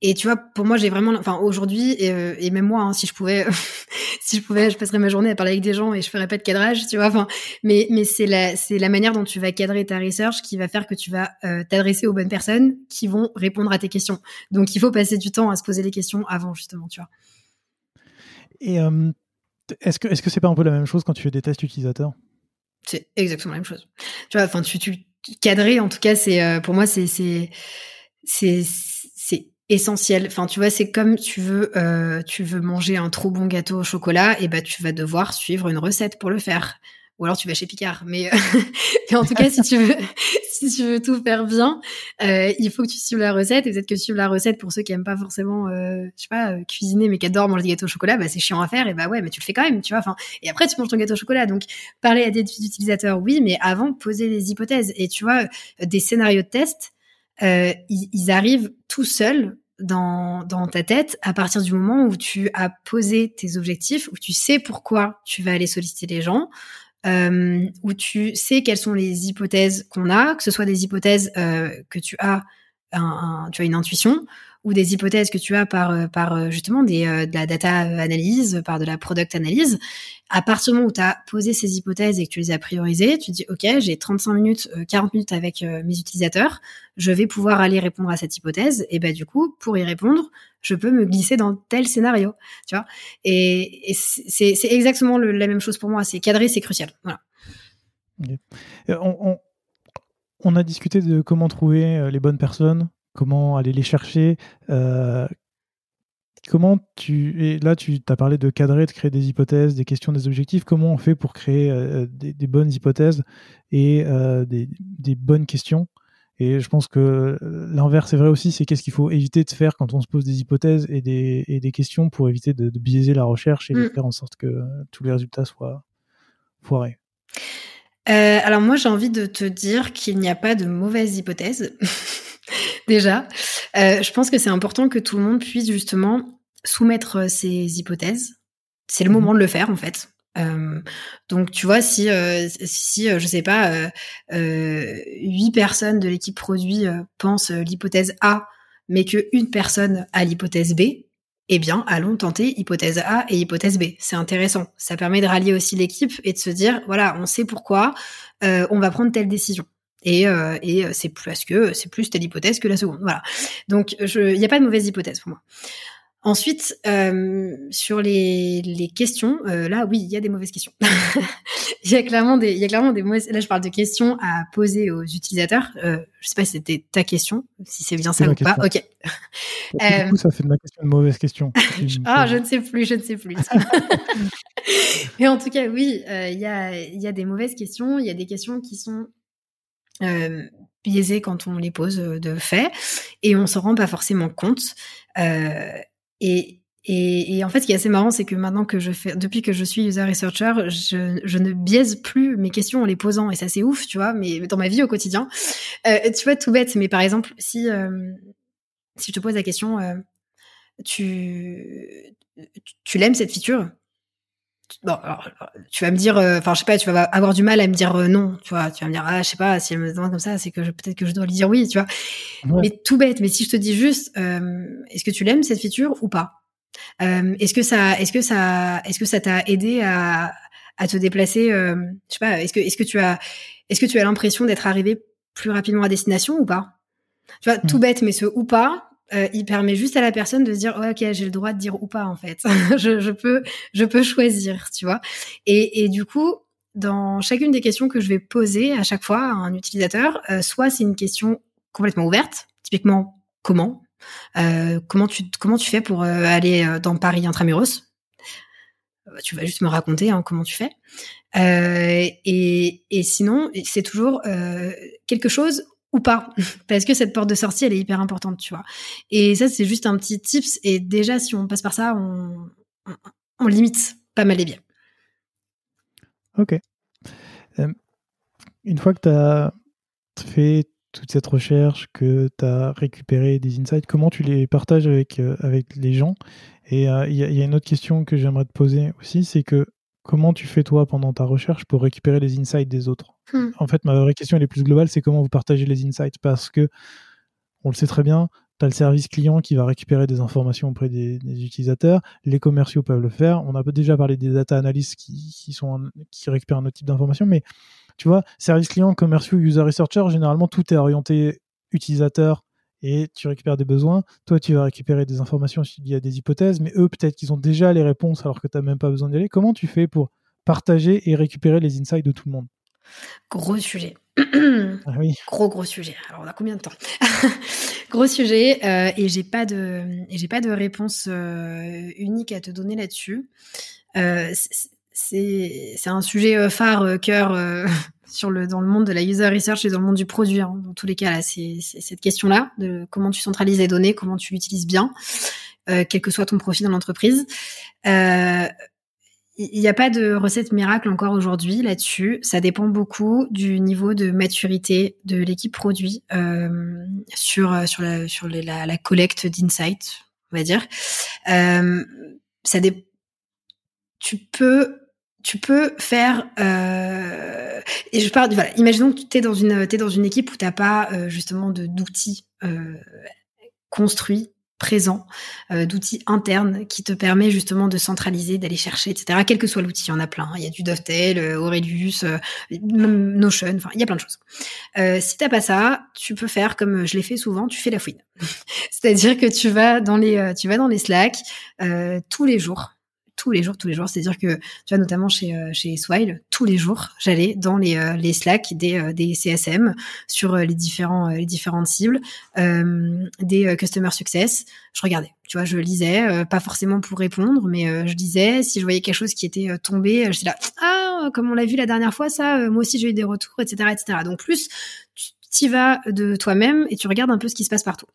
et tu vois, pour moi, j'ai vraiment, enfin, aujourd'hui, et, euh, et, même moi, hein, si je pouvais, si je pouvais, je passerais ma journée à parler avec des gens et je ferais pas de cadrage, tu vois. Enfin, mais, mais c'est la, c'est la manière dont tu vas cadrer ta research qui va faire que tu vas euh, t'adresser aux bonnes personnes qui vont répondre à tes questions. Donc, il faut passer du temps à se poser les questions avant, justement, tu vois. Et euh, est-ce que, est-ce que c'est pas un peu la même chose quand tu fais des tests utilisateurs C'est exactement la même chose. Tu vois, enfin, tu, tu cadrer, en tout cas, c'est euh, pour moi, c'est c'est essentiel. Enfin, tu vois, c'est comme tu veux euh, tu veux manger un trop bon gâteau au chocolat, et ben tu vas devoir suivre une recette pour le faire ou alors tu vas chez Picard. Mais, euh, en tout cas, si tu veux, si tu veux tout faire bien, euh, il faut que tu suives la recette. Et peut-être que suivre la recette pour ceux qui aiment pas forcément, euh, je sais pas, euh, cuisiner mais qui adorent manger des gâteaux au chocolat, bah c'est chiant à faire. Et bah ouais, mais tu le fais quand même, tu vois. Enfin, et après tu manges ton gâteau au chocolat. Donc parler à des utilisateurs, oui, mais avant poser les hypothèses. Et tu vois, des scénarios de test, euh, ils, ils arrivent tout seuls dans, dans ta tête à partir du moment où tu as posé tes objectifs, où tu sais pourquoi tu vas aller solliciter les gens, euh, où tu sais quelles sont les hypothèses qu'on a, que ce soit des hypothèses euh, que tu as, un, tu as une intuition, ou des hypothèses que tu as par, euh, par euh, justement euh, de la data analyse, par de la product analyse. À partir du moment où tu as posé ces hypothèses et que tu les as priorisées, tu dis, OK, j'ai 35 minutes, 40 minutes avec mes utilisateurs, je vais pouvoir aller répondre à cette hypothèse. Et ben du coup, pour y répondre, je peux me glisser dans tel scénario, tu vois. Et, et c'est exactement la même chose pour moi. C'est cadrer, c'est crucial. Voilà. On, a discuté de comment trouver les bonnes personnes, comment aller les chercher. Euh, comment tu. Et là, tu as parlé de cadrer, de créer des hypothèses, des questions, des objectifs. Comment on fait pour créer euh, des, des, bonnes hypothèses et euh, des, des, bonnes questions? Et je pense que l'inverse est vrai aussi c'est qu'est-ce qu'il faut éviter de faire quand on se pose des hypothèses et des, et des questions pour éviter de, de, biaiser la recherche et de mm. faire en sorte que tous les résultats soient foirés. Euh, alors moi j'ai envie de te dire qu'il n'y a pas de mauvaise hypothèse. déjà. Euh, je pense que c'est important que tout le monde puisse justement soumettre euh, ses hypothèses. C'est le mhm. moment de le faire en fait. Euh, donc tu vois si euh, si euh, je sais pas huit personnes de l'équipe produit pensent l'hypothèse A mais que une personne a l'hypothèse B eh bien allons tenter hypothèse A et hypothèse B c'est intéressant ça permet de rallier aussi l'équipe et de se dire voilà on sait pourquoi on va prendre telle décision et, euh, et euh, c'est plus parce que c'est plus telle hypothèse que la seconde. Voilà. Donc il n'y a pas de mauvaise hypothèse pour moi. Ensuite, euh, sur les, les questions, euh, là, oui, il y a des mauvaises questions. il y a clairement des, il y a clairement des mauvaises. Là, je parle de questions à poser aux utilisateurs. Euh, je sais pas si c'était ta question, si c'est bien ça ou pas. Ok. Du coup, ça fait de ma question une mauvaise question. ah, je ne sais plus, je ne sais plus. Mais en tout cas, oui, il y a, il y a des mauvaises questions. Il y a des questions qui sont euh, biaisés quand on les pose euh, de fait et on se rend pas forcément compte. Euh, et, et, en fait, ce qui est assez marrant, c'est que maintenant que je fais, depuis que je suis user researcher, je, je ne biaise plus mes questions en les posant et ça c'est ouf, tu vois. Mais dans ma vie au quotidien, tu vois, tout bête. Mais par exemple, si si je te pose la question, tu tu l'aimes cette feature? Bon, alors, tu vas me dire, euh, enfin, je sais pas, tu vas avoir du mal à me dire euh, non, tu vois. Tu vas me dire, ah, je sais pas, si elle me demande comme ça, c'est que peut-être que je dois lui dire oui, tu vois. Mais tout bête. Mais si je te dis juste, euh, est-ce que tu l'aimes cette feature ou pas? Est-ce que ça, est-ce que ça, est-ce que ça t'a aidé à, à te déplacer Je sais pas. Est-ce que, est-ce que tu as, est-ce que tu as l'impression d'être arrivé plus rapidement à destination ou pas? Tu vois, tout mmh. bête, mais ce ou pas, euh, il permet juste à la personne de se dire ok j'ai le droit de dire ou pas en fait. Je, peux je peux choisir tu vois. Et, et, du coup dans chacune des questions que je vais poser à chaque fois à un utilisateur euh, soit c'est une question complètement ouverte typiquement comment euh, comment tu comment tu fais pour aller dans Paris intramuros? Tu vas juste me raconter hein, comment tu fais. Et, et sinon c'est toujours quelque chose ou pas. Parce que cette porte de sortie elle est hyper importante tu vois. Et ça c'est juste un petit tips. Et déjà si on passe par ça on, limite pas mal les biais. Ok. Euh, une fois que tu as fait toute cette recherche que tu as récupéré des insights comment tu les partages avec, euh, avec les gens? Et il euh, y, y, a une autre question que j'aimerais te poser aussi c'est que comment tu fais toi pendant ta recherche pour récupérer les insights des autres? Hmm. En fait, ma vraie question elle est plus globale, c'est comment vous partagez les insights? Parce que on le sait très bien, tu as le service client qui va récupérer des informations auprès des, des, utilisateurs, les commerciaux peuvent le faire. On a déjà parlé des data analysts qui, qui sont qui récupèrent un autre type d'informations, mais tu vois, service client, commerciaux, user researcher, généralement tout est orienté utilisateur et tu récupères des besoins. Toi, tu vas récupérer des informations s'il y a des hypothèses, mais eux, peut-être qu'ils ont déjà les réponses alors que tu n'as même pas besoin d'y aller. Comment tu fais pour partager et récupérer les insights de tout le monde? Gros sujet. ah oui. Gros gros sujet. Alors on a combien de temps? Gros sujet euh, et j'ai pas de j'ai pas de réponse euh, unique à te donner là-dessus. Euh, c'est un sujet phare cœur sur le dans le monde de la user research et dans le monde du produit. Hein. Dans tous les cas là, c'est cette question-là de comment tu centralises les données, comment tu l'utilises bien, quel que soit ton profil dans l'entreprise. Euh, il n'y a pas de recette miracle encore aujourd'hui là-dessus. Ça dépend beaucoup du niveau de maturité de l'équipe produit euh, sur euh, sur la sur la, la collecte d'insights, on va dire. Euh, ça dé... Tu peux tu peux faire euh, et je parle voilà imaginons que tu es dans une équipe où t'as pas euh, justement de d'outils euh, construits présent euh, d'outils internes qui te permet justement de centraliser, d'aller chercher, etc. Quel que soit l'outil, il y en a plein. Hein. Il y a du Dovetail, Aurelius, Notion, enfin, il y a plein de choses. Si t'as pas ça, tu peux faire comme je l'ai fait souvent, tu fais la fouine. C'est-à-dire que tu vas dans les, tu Slack tous les jours tous les jours, tous les jours. C'est-à-dire que, tu vois, notamment chez, euh, chez Swile, tous les jours, j'allais dans les, euh, les Slack des, euh, CSM sur les, différents, différentes cibles, des Customer Success. Je regardais, tu vois, je lisais, pas forcément pour répondre, mais je disais, si je voyais quelque chose qui était tombé, je là, ah, comme on l'a vu la dernière fois, ça, moi aussi j'ai eu des retours, etc., etc. Donc plus, tu y vas de toi-même et tu regardes un peu ce qui se passe partout.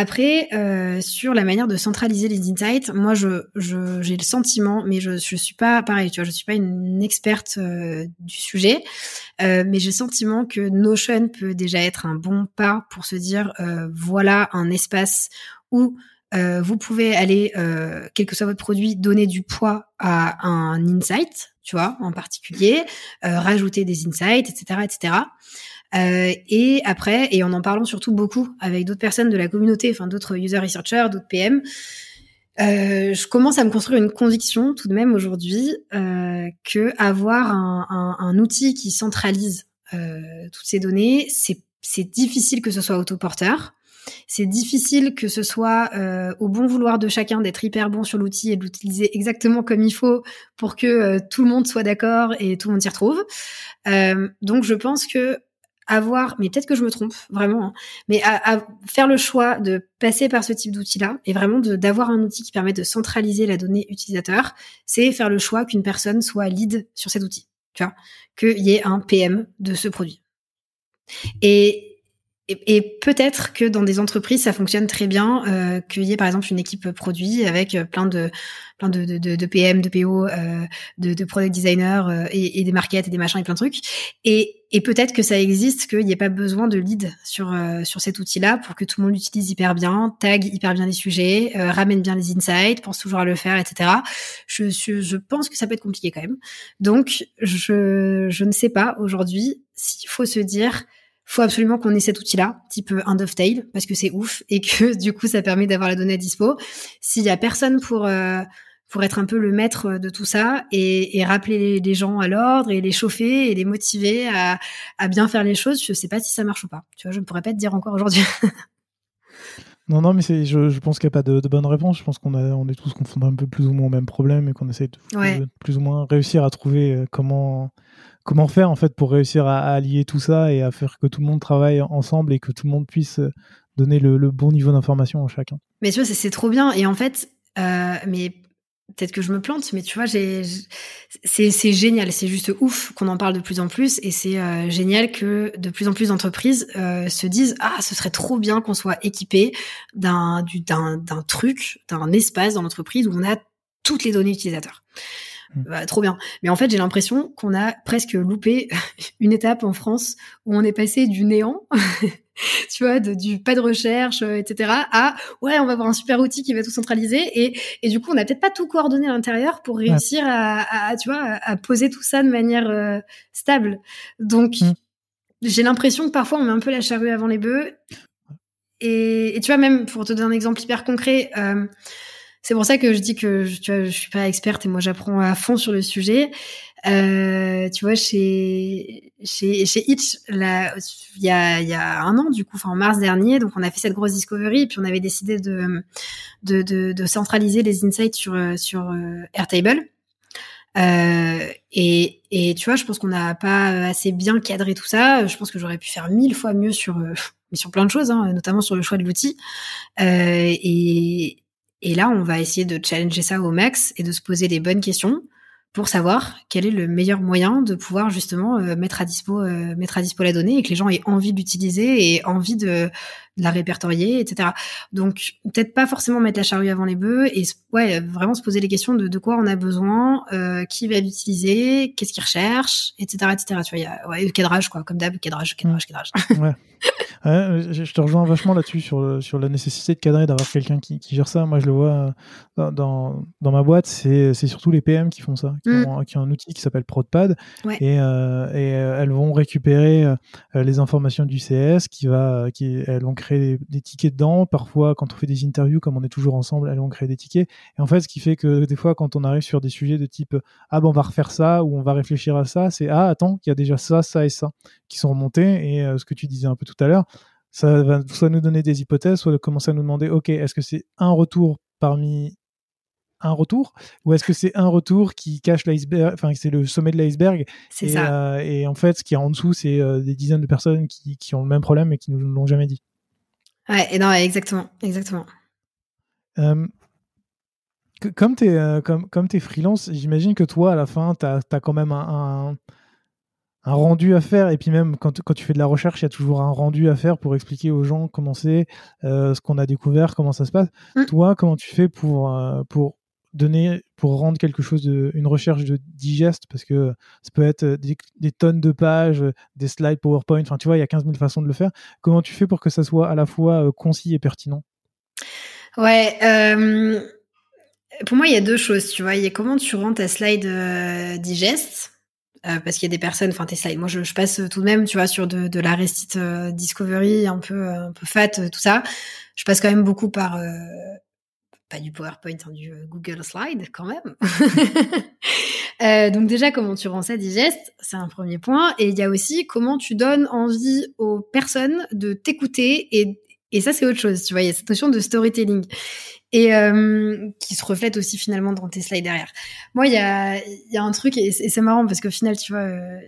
Après, euh, sur la manière de centraliser les insights, moi, je, j'ai le sentiment, mais je, je suis pas pareil, tu vois, je suis pas une experte euh, du sujet, euh, mais j'ai le sentiment que Notion peut déjà être un bon pas pour se dire, voilà un espace où vous pouvez aller, quel que soit votre produit, donner du poids à un insight, tu vois, en particulier, rajouter des insights, etc., etc. Euh, et après, et en en parlant surtout beaucoup avec d'autres personnes de la communauté, enfin d'autres user researchers, d'autres PM, euh, je commence à me construire une conviction tout de même aujourd'hui euh, que avoir un, outil qui centralise euh, toutes ces données, c'est difficile que ce soit autoporteur. C'est difficile que ce soit au bon vouloir de chacun d'être hyper bon sur l'outil et de l'utiliser exactement comme il faut pour que tout le monde soit d'accord et tout le monde s'y retrouve. Donc je pense que avoir, mais peut-être que je me trompe vraiment, hein, mais à, faire le choix de passer par ce type d'outil-là et vraiment d'avoir un outil qui permet de centraliser la donnée utilisateur, c'est faire le choix qu'une personne soit lead sur cet outil, tu vois, qu'il y ait un PM de ce produit. Et et, peut-être que dans des entreprises, ça fonctionne très bien, euh, qu'il y ait par exemple une équipe produit avec euh, plein de plein de, de, de PM, de PO, euh, de, de product designers euh, et, et, des markets et des machins et plein de trucs. Et, et peut-être que ça existe, qu'il n'y ait pas besoin de lead sur euh, sur cet outil-là pour que tout le monde l'utilise hyper bien, tag hyper bien les sujets, ramène bien les insights, pense toujours à le faire, etc. Je, je, je pense que ça peut être compliqué quand même. Donc je je ne sais pas aujourd'hui s'il faut se dire faut absolument qu'on ait cet outil-là, type un Dovetail, parce que c'est ouf et que du coup ça permet d'avoir la donnée à dispo. S'il y a personne pour euh, pour être un peu le maître de tout ça et, et rappeler les, gens à l'ordre et les chauffer et les motiver à, à bien faire les choses, je sais pas si ça marche ou pas. Tu vois, je ne pourrais pas te dire encore aujourd'hui. Non, non, mais je, je pense qu'il n'y a pas de, de, bonne réponse. Je pense qu'on a, on est tous confondus un peu plus ou moins au même problème et qu'on essaie de, de, plus ou moins réussir à trouver euh, comment, comment faire en fait pour réussir à, allier tout ça et à faire que tout le monde travaille ensemble et que tout le monde puisse euh, donner le, bon niveau d'information à chacun. Mais tu vois, c'est trop bien. Et en fait, euh, mais peut-être que je me plante, mais tu vois, j'ai, c'est génial, c'est juste ouf qu'on en parle de plus en plus, et c'est euh, génial que de plus en plus d'entreprises se disent ah, ce serait trop bien qu'on soit équipé d'un d'un truc, d'un espace dans l'entreprise où on a toutes les données utilisateurs. Mm. Bah, trop bien. Mais en fait, j'ai l'impression qu'on a presque loupé une étape en France où on est passé du néant, tu vois, de, du pas de recherche, euh, etc., à ouais, on va avoir un super outil qui va tout centraliser. Et, et du coup, on n'a peut-être pas tout coordonné à l'intérieur pour réussir à, à, tu vois, à, poser tout ça de manière euh, stable. Donc, mm. j'ai l'impression que parfois on met un peu la charrue avant les bœufs. Et, et tu vois, même pour te donner un exemple hyper concret. Euh, c'est pour ça que je dis que tu vois, je suis pas experte et moi j'apprends à fond sur le sujet. Euh, tu vois, chez chez chez Itch, il y a y a un an du coup, en mars dernier, donc on a fait cette grosse discovery et puis on avait décidé de de de, de centraliser les insights sur sur euh, Airtable. et, et tu vois, je pense qu'on n'a pas assez bien cadré tout ça. Je pense que j'aurais pu faire mille fois mieux sur mais sur plein de choses, hein, notamment sur le choix de l'outil. et, et là, on va essayer de challenger ça au max et de se poser les bonnes questions pour savoir quel est le meilleur moyen de pouvoir justement euh, mettre à dispo euh, mettre à dispo la donnée et que les gens aient envie d'utiliser et envie de, la répertorier, etc. Donc peut-être pas forcément mettre la charrue avant les bœufs et ouais vraiment se poser les questions de, de quoi on a besoin, euh, qui va l'utiliser, qu'est-ce qu'il recherche, etc., etc. Tu vois, il y a ouais, le cadrage quoi, comme d'hab, cadrage, cadrage, cadrage. Ouais. Ouais, je te rejoins vachement là-dessus sur, sur la nécessité de cadrer, d'avoir quelqu'un qui, qui, gère ça. Moi, je le vois dans, dans, dans ma boîte, c'est surtout les PM qui font ça, qui, mm. ont, qui ont, un outil qui s'appelle ProdPad ouais. et, euh, et euh, elles vont récupérer les informations du CS, qui va, qui, elles vont créer des, tickets dedans. Parfois, quand on fait des interviews, comme on est toujours ensemble, elles vont créer des tickets. Et en fait, ce qui fait que des fois, quand on arrive sur des sujets de type ah ben on va refaire ça ou on va réfléchir à ça, c'est ah attends, il y a déjà ça, ça et ça qui sont remontés. Et ce que tu disais un peu tout à l'heure ça va soit nous donner des hypothèses, soit commencer à nous demander, OK, est-ce que c'est un retour parmi un retour ou est-ce que c'est un retour qui cache l'iceberg enfin c'est le sommet de l'iceberg? Et, ça. Euh, et en fait ce qui est en dessous c'est euh, des dizaines de personnes qui, qui, ont le même problème et qui nous l'ont jamais dit ouais et non exactement exactement euh, comme tu es comme comme es freelance j'imagine que toi à la fin tu as, quand même un un rendu à faire. Et puis même quand, quand tu fais de la recherche, il y a toujours un rendu à faire pour expliquer aux gens comment c'est, euh, ce qu'on a découvert, comment ça se passe. Mm. Toi, comment tu fais pour, euh, pour donner, pour rendre quelque chose de, une recherche de digeste Parce que ça peut être des, tonnes de pages, des slides PowerPoint. Enfin, tu vois, il y a 15 000 façons de le faire. Comment tu fais pour que ça soit à la fois euh, concis et pertinent? Ouais. Pour moi, il y a deux choses, tu vois. Il y a comment tu rends ta slide digeste euh, parce qu'il y a des personnes, enfin tes moi je, passe tout de même, tu vois, sur de, de la Restit euh, Discovery un peu euh, un peu fat, tout ça. Je passe quand même beaucoup par pas du PowerPoint, hein, du Google Slide quand même. donc déjà comment tu rends ça digeste, c'est un premier point. Et il y a aussi comment tu donnes envie aux personnes de t'écouter et et ça c'est autre chose, tu vois. Il y a cette notion de storytelling et euh, qui se reflète aussi finalement dans tes slides derrière. Moi, il y a, y a un truc, et c'est marrant parce qu'au final, tu vois, euh,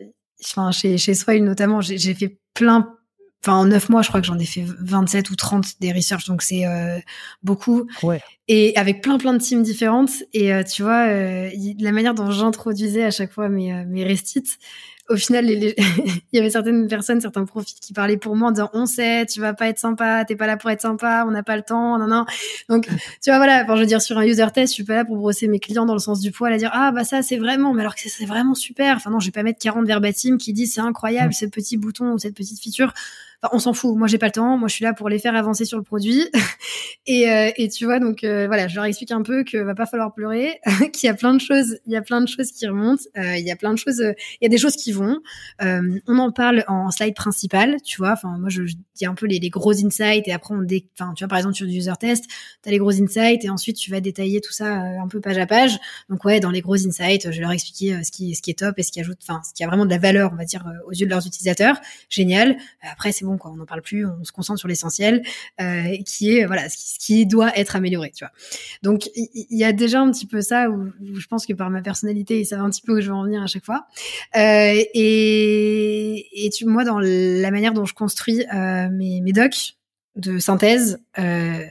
enfin, chez, chez Swile notamment, j'ai fait plein, enfin, en neuf mois, je crois que j'en ai fait 27 ou 30 des research, donc c'est euh, beaucoup. Ouais. Et avec plein, plein de teams différentes. Et euh, tu vois, la manière dont j'introduisais à chaque fois mes, mes restites, au final, il y avait certaines personnes, certains profils qui parlaient pour moi en disant on sait, tu vas pas être sympa, t'es pas là pour être sympa, on n'a pas le temps, non non. Donc tu vois voilà, enfin je veux dire sur un user test, je suis pas là pour brosser mes clients dans le sens du poil à dire ah bah ça c'est vraiment, mais alors que c'est vraiment super. Enfin non, je vais pas mettre 40 verbatim qui disent c'est incroyable ce petit bouton ou cette petite feature on s'en fout. Moi, j'ai pas le temps. Moi, je suis là pour les faire avancer sur le produit. et, euh, et tu vois, donc euh, voilà, je leur explique un peu que va pas falloir pleurer, qu'il y a plein de choses, il y a plein de choses qui remontent, euh, il y a plein de choses, il y a des choses qui vont. on en parle en slide principal, tu vois. Enfin, moi, je, dis un peu les, gros insights et après on dé... enfin, tu vois, par exemple sur du user test, tu as les gros insights et ensuite tu vas détailler tout ça un peu page à page. Donc ouais, dans les gros insights, je vais leur expliquer ce qui, est top et ce qui ajoute, enfin, ce qui a vraiment de la valeur, on va dire, aux yeux de leurs utilisateurs. Génial. Après, c'est on n'en parle plus, on se concentre sur l'essentiel, euh, qui est voilà ce qui, doit être amélioré, tu vois. Donc il y, a déjà un petit peu ça où, je pense que par ma personnalité, ça va un petit peu où je veux en venir à chaque fois. Euh, et, tu, moi, dans la manière dont je construis euh, mes, mes docs de synthèse, euh,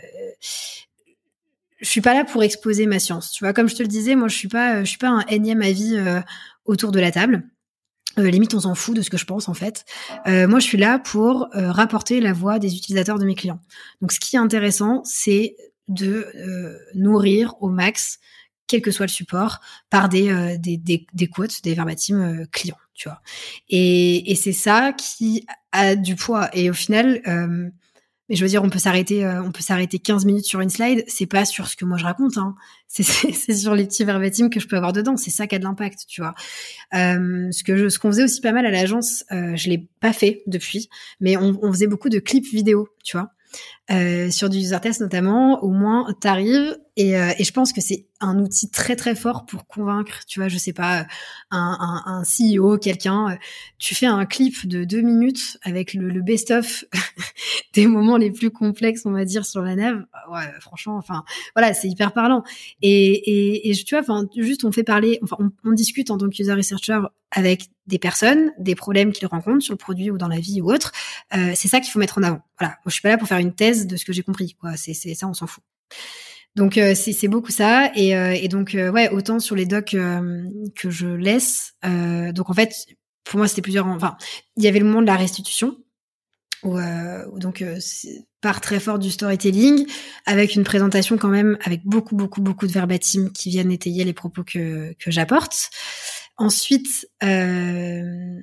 je suis pas là pour exposer ma science. Tu vois, comme je te le disais, moi, je suis pas, je suis pas un énième avis autour de la table. Euh, limite, on s'en fout de ce que je pense en fait. Euh, moi, je suis là pour euh, rapporter la voix des utilisateurs de mes clients. Donc, ce qui est intéressant, c'est de nourrir au max, quel que soit le support, par des des, des, des quotes, des verbatim clients, tu vois. Et c'est ça qui a du poids. Et au final, mais je veux dire, on peut s'arrêter, euh, on peut s'arrêter 15 minutes sur une slide. C'est pas sur ce que moi je raconte, hein. c'est, sur les petits verbatim que je peux avoir dedans. C'est ça qui a de l'impact, tu vois. Euh, ce que je, ce qu'on faisait aussi pas mal à l'agence, euh, je l'ai pas fait depuis, mais on, on faisait beaucoup de clips vidéo, tu vois. Euh, sur du user test notamment, au moins t'arrives et, euh, et je pense que c'est un outil très très fort pour convaincre, tu vois, je sais pas, un, un, un CEO, quelqu'un, euh, tu fais un clip de deux minutes avec le, le best-of des moments les plus complexes, on va dire, sur la nave. Ouais, franchement, enfin, voilà, c'est hyper parlant. Et, et, et tu vois, enfin, juste on fait parler, enfin, on, discute en tant que user researcher avec des personnes, des problèmes qu'ils rencontrent sur le produit ou dans la vie ou autre. Euh, c'est ça qu'il faut mettre en avant. Voilà, Moi, je suis pas là pour faire une thèse de ce que j'ai compris. Quoi, c'est ça, on s'en fout. Donc euh, c'est beaucoup ça et, euh, donc euh, ouais autant sur les docs que je laisse. donc en fait pour moi c'était plusieurs. Enfin il y avait le moment de la restitution où, donc part très fort du storytelling avec une présentation quand même avec beaucoup beaucoup beaucoup de verbatim qui viennent étayer les propos que j'apporte. Ensuite, je,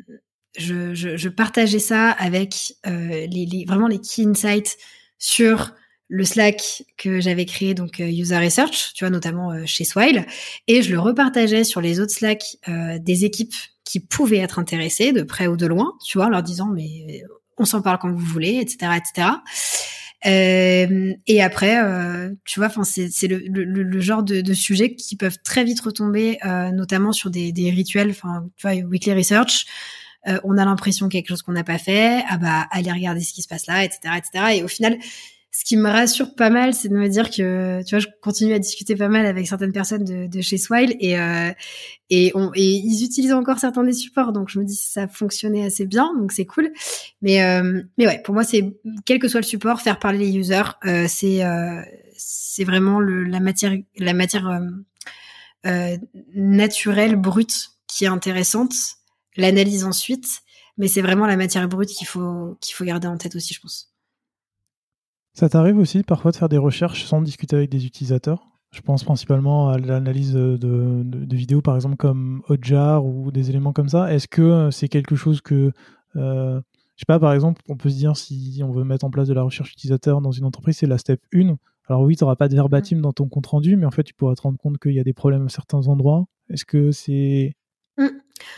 partageais ça avec les, vraiment les key insights sur le Slack que j'avais créé, donc euh, User Research, tu vois, notamment euh, chez Swile, et je le repartageais sur les autres Slack euh, des équipes qui pouvaient être intéressées de près ou de loin, tu vois, en leur disant mais on s'en parle quand vous voulez, etc., etc. Euh, et après, euh, tu vois, enfin, c'est le, le, le, genre de, de sujets qui peuvent très vite retomber, euh, notamment sur des, des rituels. Enfin, tu vois, weekly research. Euh, on a l'impression quelque chose qu'on n'a pas fait. Ah bah, allez regarder ce qui se passe là, etc., etc. Et au final, ce qui me rassure pas mal, c'est de me dire que, tu vois, je continue à discuter pas mal avec certaines personnes de, chez Swile et, euh, et, ils utilisent encore certains des supports, donc je me dis ça fonctionnait assez bien, donc c'est cool. Mais, euh, mais ouais, pour moi, c'est quel que soit le support, faire parler les users, c'est c'est vraiment la matière, la matière naturelle, brute, qui est intéressante. L'analyse ensuite, mais c'est vraiment la matière brute qu'il faut qu'il faut garder en tête aussi, je pense. Ça t'arrive aussi parfois de faire des recherches sans discuter avec des utilisateurs? Je pense principalement à l'analyse de, de, de, vidéos, par exemple, comme Hotjar ou des éléments comme ça. Est-ce que euh, c'est quelque chose que. Euh, je sais pas, par exemple, on peut se dire si on veut mettre en place de la recherche utilisateur dans une entreprise, c'est la step 1. Alors oui, tu n'auras pas de verbatim dans ton compte rendu, mais en fait, tu pourras te rendre compte qu'il y a des problèmes à certains endroits. Est-ce que c'est mm.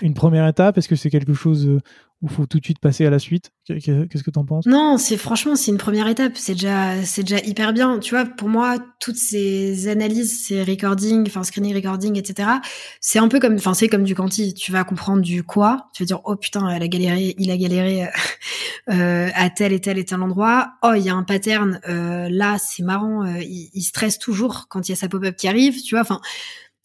une première étape Est-ce que c'est quelque chose euh, ou faut tout de suite passer à la suite? Qu'est-ce que tu en penses? Non, c'est franchement c'est une première étape. C'est déjà c'est déjà hyper bien. Tu vois, pour moi, toutes ces analyses, ces recordings, enfin screening recording, etc. C'est un peu comme, enfin c'est comme du quanti. Tu vas comprendre du quoi. Tu vas dire oh putain, elle a galéré, il a galéré euh, à tel et tel et tel endroit. Oh il y a un pattern. Euh, là c'est marrant. Euh, il, il stresse toujours quand il y a sa pop-up qui arrive. Tu vois, enfin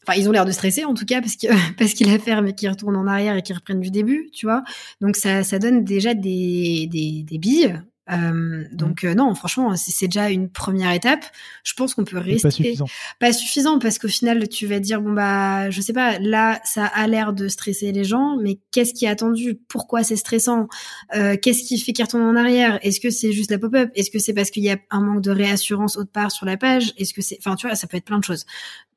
Enfin, ils ont l'air de stresser en tout cas parce que parce qu'il a ferme et qu'il retourne en arrière et qu'il reprenne du début, tu vois. Donc ça ça donne déjà des des, des billes. Euh, donc euh, non, franchement, c'est déjà une première étape. Je pense qu'on peut rester pas suffisant. Pas suffisant parce qu'au final, tu vas dire bon bah je sais pas, là ça a l'air de stresser les gens, mais qu'est-ce qui est attendu? Pourquoi c'est stressant? Euh, Qu'est-ce qui fait qu'il retourne en arrière? Est-ce que c'est juste la pop-up? Est-ce que c'est parce qu'il y a un manque de réassurance autre part sur la page? Est-ce que c'est, enfin tu vois, ça peut être plein de choses.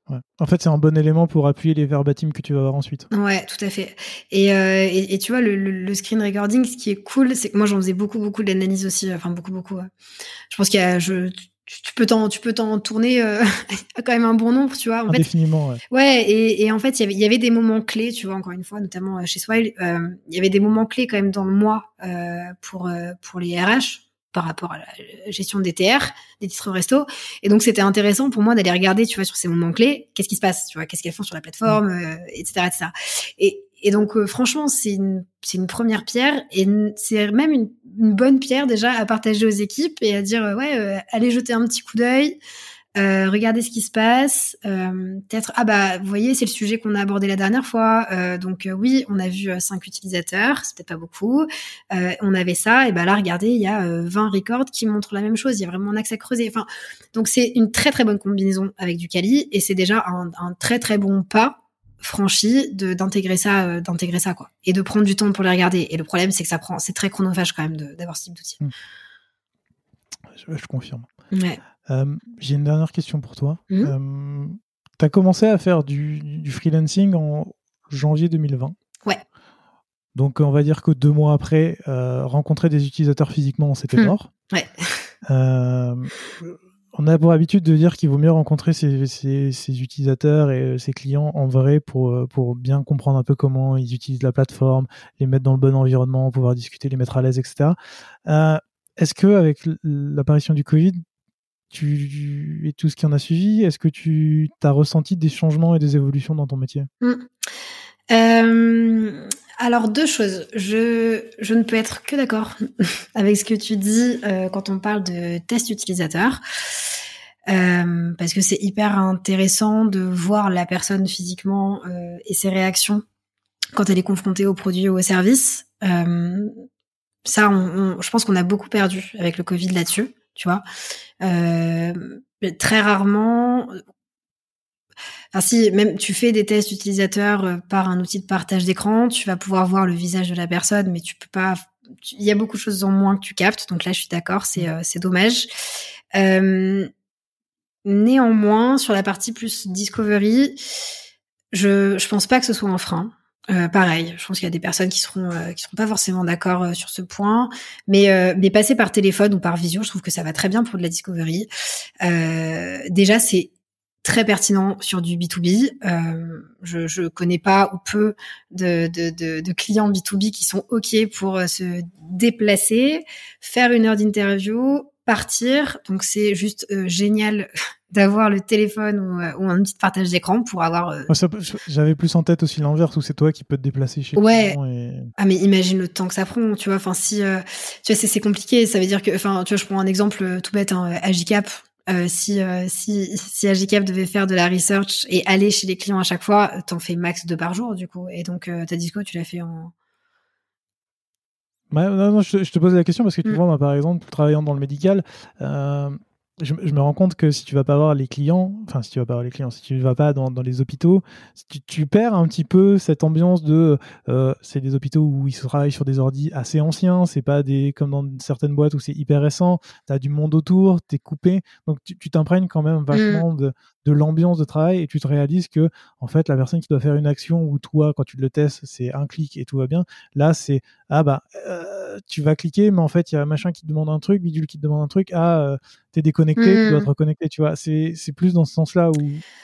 Ouais. En fait, c'est un bon élément pour appuyer les verbatims que tu vas avoir ensuite. Ouais, tout à fait. Et, euh, et, et, tu vois, le, le, screen recording, ce qui est cool, c'est que moi, j'en faisais beaucoup, beaucoup d'analyse aussi. Enfin, beaucoup, beaucoup. Ouais. Je pense qu'il y a, je, tu peux t'en, tu peux t'en tourner euh, quand même un bon nombre, tu vois. En Indéfiniment, fait, ouais. Ouais, et, et en fait, il y avait, il y avait des moments clés, tu vois, encore une fois, notamment euh, chez Swile, euh, il y avait des moments clés quand même dans le mois euh, pour pour les RH par rapport à la gestion des TR, des titres resto. Et donc, c'était intéressant pour moi d'aller regarder, tu vois, sur ces moments clés, qu'est-ce qui se passe, tu vois, qu'est-ce qu'elles font sur la plateforme, euh, etc., etc. Et, et donc, euh, franchement, c'est une, c'est une première pierre et c'est même une, une, bonne pierre déjà à partager aux équipes et à dire, euh, ouais, allez jeter un petit coup d'œil. Euh, regardez ce qui se passe. Euh, Peut-être, ah bah, vous voyez, c'est le sujet qu'on a abordé la dernière fois. Euh, donc oui, on a vu 5 utilisateurs, c'était pas beaucoup. on avait ça, et bah là, regardez, il y a 20 records qui montrent la même chose. Il y a vraiment un axe à creuser. Enfin, donc c'est une très très bonne combinaison avec du Kali, et c'est déjà un, un, très très bon pas franchi de d'intégrer ça d'intégrer ça quoi et de prendre du temps pour les regarder et le problème c'est que ça prend c'est très chronophage quand même d'avoir ce type d'outil mmh. je, je confirme ouais euh, J'ai une dernière question pour toi. Mmh. Euh, tu as commencé à faire du, du, freelancing en janvier 2020. Ouais. Donc on va dire que deux mois après, euh, rencontrer des utilisateurs physiquement, c'était mmh. mort. Ouais. On a pour habitude de dire qu'il vaut mieux rencontrer ses, ses, ses, utilisateurs et ses clients en vrai pour, pour bien comprendre un peu comment ils utilisent la plateforme, les mettre dans le bon environnement, pouvoir discuter, les mettre à l'aise, etc. Est-ce que avec l'apparition du Covid, et tout ce qui en a suivi, est-ce que tu as ressenti des changements et des évolutions dans ton métier? Mmh. euh, Alors deux choses. Je, ne peux être que d'accord avec ce que tu dis euh, quand on parle de test utilisateur. Euh, parce que c'est hyper intéressant de voir la personne physiquement et ses réactions quand elle est confrontée au produit ou au service. Ça, je pense qu'on a beaucoup perdu avec le Covid là-dessus, tu vois? Euh, très rarement, Enfin, si même tu fais des tests utilisateurs par un outil de partage d'écran, tu vas pouvoir voir le visage de la personne, mais tu peux pas. Il y a beaucoup de choses en moins que tu captes. Donc là, je suis d'accord, c'est euh, c'est dommage. Euh, néanmoins, sur la partie plus discovery, je je pense pas que ce soit un frein. Euh, pareil, je pense qu'il y a des personnes qui seront euh, qui seront pas forcément d'accord euh, sur ce point, mais mais passer par téléphone ou par visio, je trouve que ça va très bien pour de la discovery. déjà, c'est très pertinent sur du B2B. je je connais pas ou peu de, de, de, de clients B2B qui sont ok pour se déplacer, faire une heure d'interview, partir. Donc c'est juste euh, génial d'avoir le téléphone ou, euh, ou un petit partage d'écran pour avoir. Euh, j'avais plus en tête aussi l'inverse où c'est toi qui peux te déplacer chez ouais. Ah mais imagine le temps que ça prend, tu vois. Enfin si tu vois c'est compliqué, ça veut dire que enfin tu vois je prends un exemple tout bête, hein, Agicap. si, si, si Agicap devait faire de la research et aller chez les clients à chaque fois, t'en fais max deux par jour du coup. Et donc ta disco, tu l'as fait en, non, non, je, te pose la question parce que tu mm. vois, moi, par exemple, travaillant dans le médical, euh, je, me rends compte que si tu vas pas voir les clients, enfin si tu vas pas voir les clients, si tu vas pas dans, dans les hôpitaux, tu, tu, perds un petit peu cette ambiance de euh, c'est des hôpitaux où ils travaillent sur des ordis assez anciens, c'est pas des comme dans certaines boîtes où c'est hyper récent, tu as du monde autour, tu es coupé, donc tu t'imprègnes quand même vachement mm. de, de l'ambiance de travail et tu te réalises que en fait la personne qui doit faire une action où toi quand tu le testes c'est un clic et tout va bien, là c'est ah bah euh, tu vas cliquer mais en fait il y a un machin qui te demande un truc, bidule qui te demande un truc, ah euh, t'es déconnecté, tu dois te mmh. reconnecter, tu vois. C'est, c'est plus dans ce sens-là où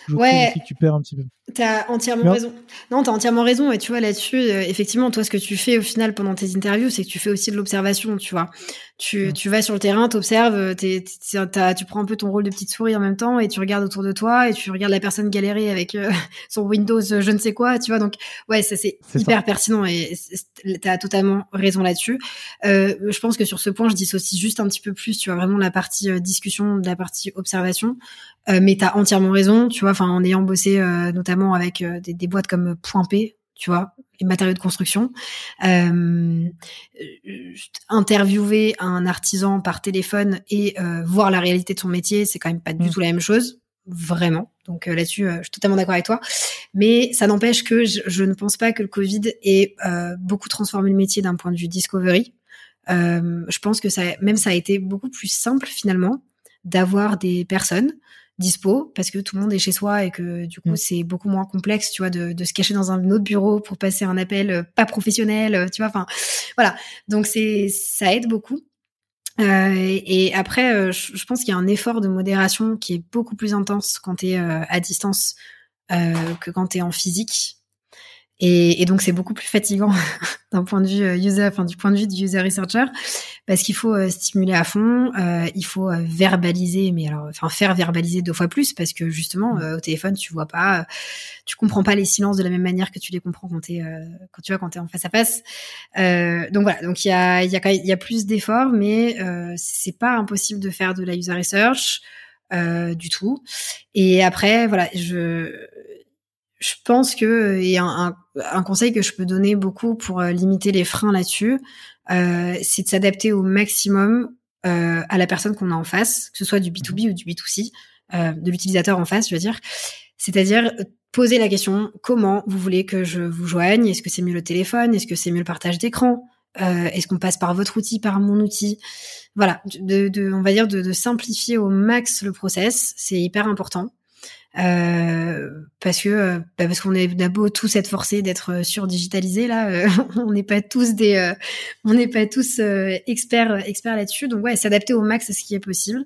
je ouais. trouve que tu perds un petit peu. T'as entièrement raison. Non, t'as entièrement raison. Et tu vois, là-dessus, euh, effectivement, toi, ce que tu fais au final pendant tes interviews, c'est que tu fais aussi de l'observation, tu vois. Tu, mmh. tu vas sur le terrain, t'observes, euh, tu prends un peu ton rôle de petite souris en même temps et tu regardes autour de toi et tu regardes la personne galérer avec euh, son Windows, je ne sais quoi, tu vois. Donc, ouais, ça, c'est, hyper pertinent et t'as totalement raison là-dessus. Euh, je pense que sur ce point, je dissocie juste un petit peu plus, tu vois, vraiment la partie discussion de la partie observation. Euh, mais tu as entièrement raison, tu vois, enfin en ayant bossé euh, notamment avec euh, des, des, boîtes comme Point P, tu vois, les matériaux de construction, euh, interviewer un artisan par téléphone et voir la réalité de son métier, c'est quand même pas du mm. tout la même chose, vraiment. Donc là-dessus, je suis totalement d'accord avec toi. Mais ça n'empêche que je, je, ne pense pas que le Covid ait beaucoup transformé le métier d'un point de vue discovery. je pense que ça, même ça a été beaucoup plus simple finalement d'avoir des personnes dispo parce que tout le monde est chez soi et que du coup mm. c'est beaucoup moins complexe tu vois de, de, se cacher dans un autre bureau pour passer un appel euh, pas professionnel euh, tu vois enfin voilà. Donc c'est ça aide beaucoup. Euh, et, après euh, je, pense qu'il y a un effort de modération qui est beaucoup plus intense quand tu es à distance que quand tu es en physique et, et donc c'est beaucoup plus fatigant d'un point de vue euh, user, enfin du point de vue du user researcher, parce qu'il faut euh, stimuler à fond, euh, il faut verbaliser, mais alors enfin faire verbaliser deux fois plus, parce que justement au téléphone tu vois pas, tu comprends pas les silences de la même manière que tu les comprends quand t'es quand tu vois quand t'es en face à face. donc voilà, donc il y a il y a il y a plus d'efforts, mais c'est pas impossible de faire de la user research. du tout. Et après, voilà, je je pense que et un, un, conseil que je peux donner beaucoup pour euh, limiter les freins là-dessus, euh, c'est de s'adapter au maximum euh, à la personne qu'on a en face, que ce soit du B2B ou du B2C, euh, de l'utilisateur en face, je veux dire. C'est-à-dire poser la question comment vous voulez que je vous joigne? Est-ce que c'est mieux le téléphone? Est-ce que c'est mieux le partage d'écran? Est-ce qu'on passe par votre outil, par mon outil? Voilà, de, de, on va dire de, de simplifier au max le process, c'est hyper important. Euh, parce que euh, bah parce qu'on est d'abord tous être forcés d'être euh, surdigitalisés là euh, on n'est pas tous des on n'est pas tous experts experts là-dessus. Donc ouais s'adapter au max à ce qui est possible.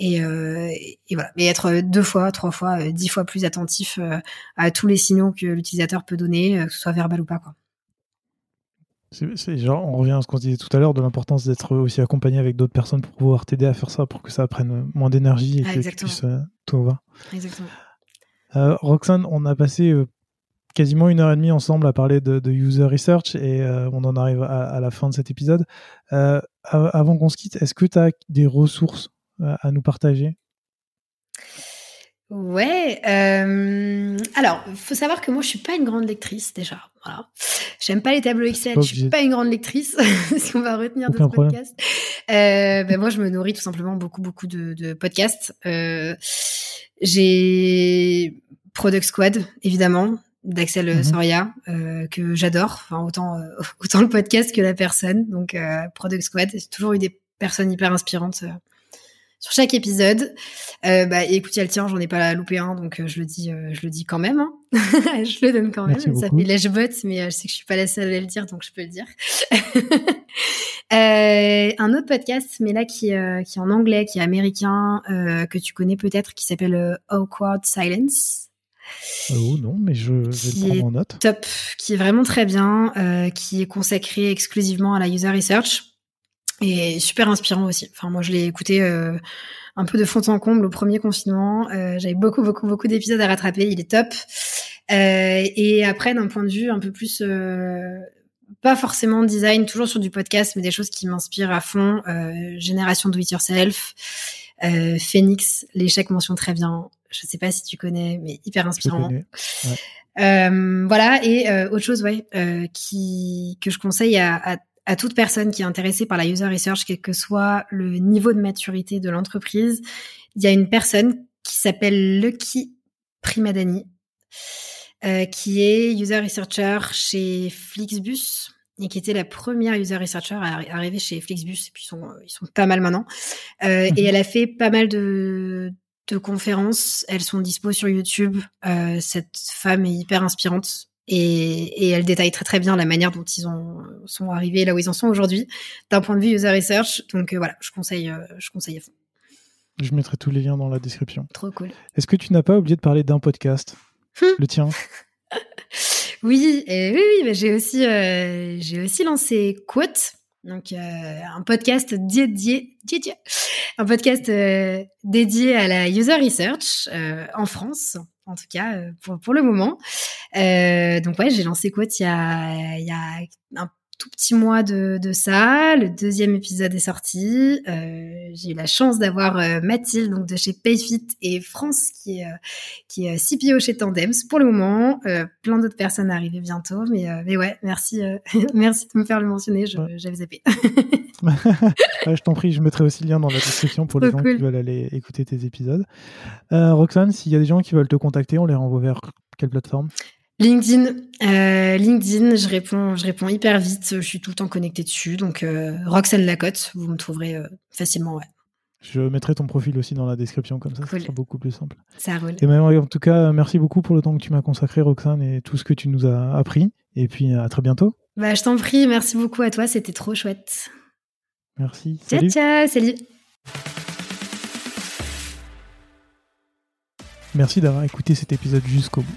Et, et, voilà. Mais être deux fois trois fois dix fois plus attentif à tous les signaux que l'utilisateur peut donner que ce soit verbal ou pas quoi C'est genre, on revient à ce qu'on disait tout à l'heure de l'importance d'être aussi accompagné avec d'autres personnes pour pouvoir t'aider à faire ça, pour que ça prenne moins d'énergie et Ah, que tu puisses euh, tout voir. Exactement. Euh, Roxane, on a passé euh, quasiment une heure et demie ensemble à parler de, de user research et on en arrive à, à la fin de cet épisode. Avant qu'on se quitte, est-ce que tu as des ressources à nous partager? Ouais. euh, alors, faut savoir que moi, je suis pas une grande lectrice déjà. Voilà. J'aime pas les tableaux Excel. Je suis pas une grande lectrice. Ce qu'on va retenir de ce podcast. Euh, ben moi, je me nourris tout simplement beaucoup, beaucoup de, de podcasts. Euh, J'ai Product Squad, évidemment, d'Axel Mhm. Soria, euh, que j'adore. Enfin, autant, autant le podcast que la personne. Donc, Product Squad, j'ai toujours eu des personnes hyper inspirantes. Sur chaque épisode. Euh, bah, et écoute, il y a le tien, j'en ai pas loupé un, donc euh, je le dis, euh, je le dis quand même. hein. je le donne quand même. Merci Ça beaucoup. fait lèche-botte, mais je sais que je suis pas la seule à le dire, donc je peux le dire. Un autre podcast, mais là qui, qui est en anglais, qui est américain, que tu connais peut-être, qui s'appelle Awkward Silence. Oh non, mais je vais le prendre en note. top, qui est vraiment très bien, qui est consacré exclusivement à la user research et super inspirant aussi. Enfin, moi, je l'ai écouté euh, un peu de fond en comble au premier confinement. Euh, J'avais beaucoup, beaucoup, beaucoup d'épisodes à rattraper. Il est top. Euh, et après, d'un point de vue un peu plus, euh, pas forcément design, toujours sur du podcast, mais des choses qui m'inspirent à fond. Euh, Génération Do It Yourself, euh, Phoenix, l'échec mentionne très bien. Je sais pas si tu connais, mais hyper inspirant. Euh, voilà, et euh, autre chose, ouais, euh, qui, que je conseille à, à, à toute personne qui est intéressée par la user research, quel que soit le niveau de maturité de l'entreprise, il y a une personne qui s'appelle Lucky Primadani, euh, qui est user researcher chez Flixbus et qui était la première user researcher à arri- arriver chez Flixbus. Et puis ils sont, ils sont pas mal maintenant. Euh, Mhm. Et elle a fait pas mal de, de conférences. Elles sont dispo sur YouTube. Euh, cette femme est hyper inspirante. Et, et elle détaille très très bien la manière dont ils ont, sont arrivés là où ils en sont aujourd'hui, d'un point de vue user research. Donc euh, voilà, je conseille, euh, je conseille à fond. Je mettrai tous les liens dans la description. Trop cool. Est-ce que tu n'as pas oublié de parler d'un podcast? Hum. Le tien? Oui, et oui, oui, j'ai aussi, euh, j'ai aussi lancé Quote, donc un podcast dédié, dédié, un podcast dédié à la user research en France, en tout cas euh, pour, le moment. Euh, donc ouais, j'ai lancé Quote il y a, il y a tout petit mois de, de ça. Le deuxième épisode est sorti. Euh, j'ai eu la chance d'avoir euh, Mathilde, donc de chez Payfit, et France, qui est, euh, qui est CPO chez Tandems pour le moment. Plein d'autres personnes arrivées bientôt, mais, mais ouais, merci, merci de me faire le mentionner. J'avais zappé. Ouais, Je t'en prie, je mettrai aussi le lien dans la description pour les Trop gens cool. qui veulent aller écouter tes épisodes. Roxane, s'il y a des gens qui veulent te contacter, on les renvoie vers quelle plateforme? LinkedIn, euh, LinkedIn, je réponds, je réponds hyper vite. Je suis tout le temps connectée dessus, donc euh, Roxane Lacotte, vous me trouverez euh, facilement. Ouais, Je mettrai ton profil aussi dans la description, comme ça, Cool. ça sera beaucoup plus simple. ça roule. Et ben, en tout cas, merci beaucoup pour le temps que tu m'as consacré, Roxane, et tout ce que tu nous as appris. Et puis, à très bientôt. Bah, je t'en prie, merci beaucoup à toi, c'était trop chouette. Merci. Ciao, Salut. ciao, salut. Merci d'avoir écouté cet épisode jusqu'au bout.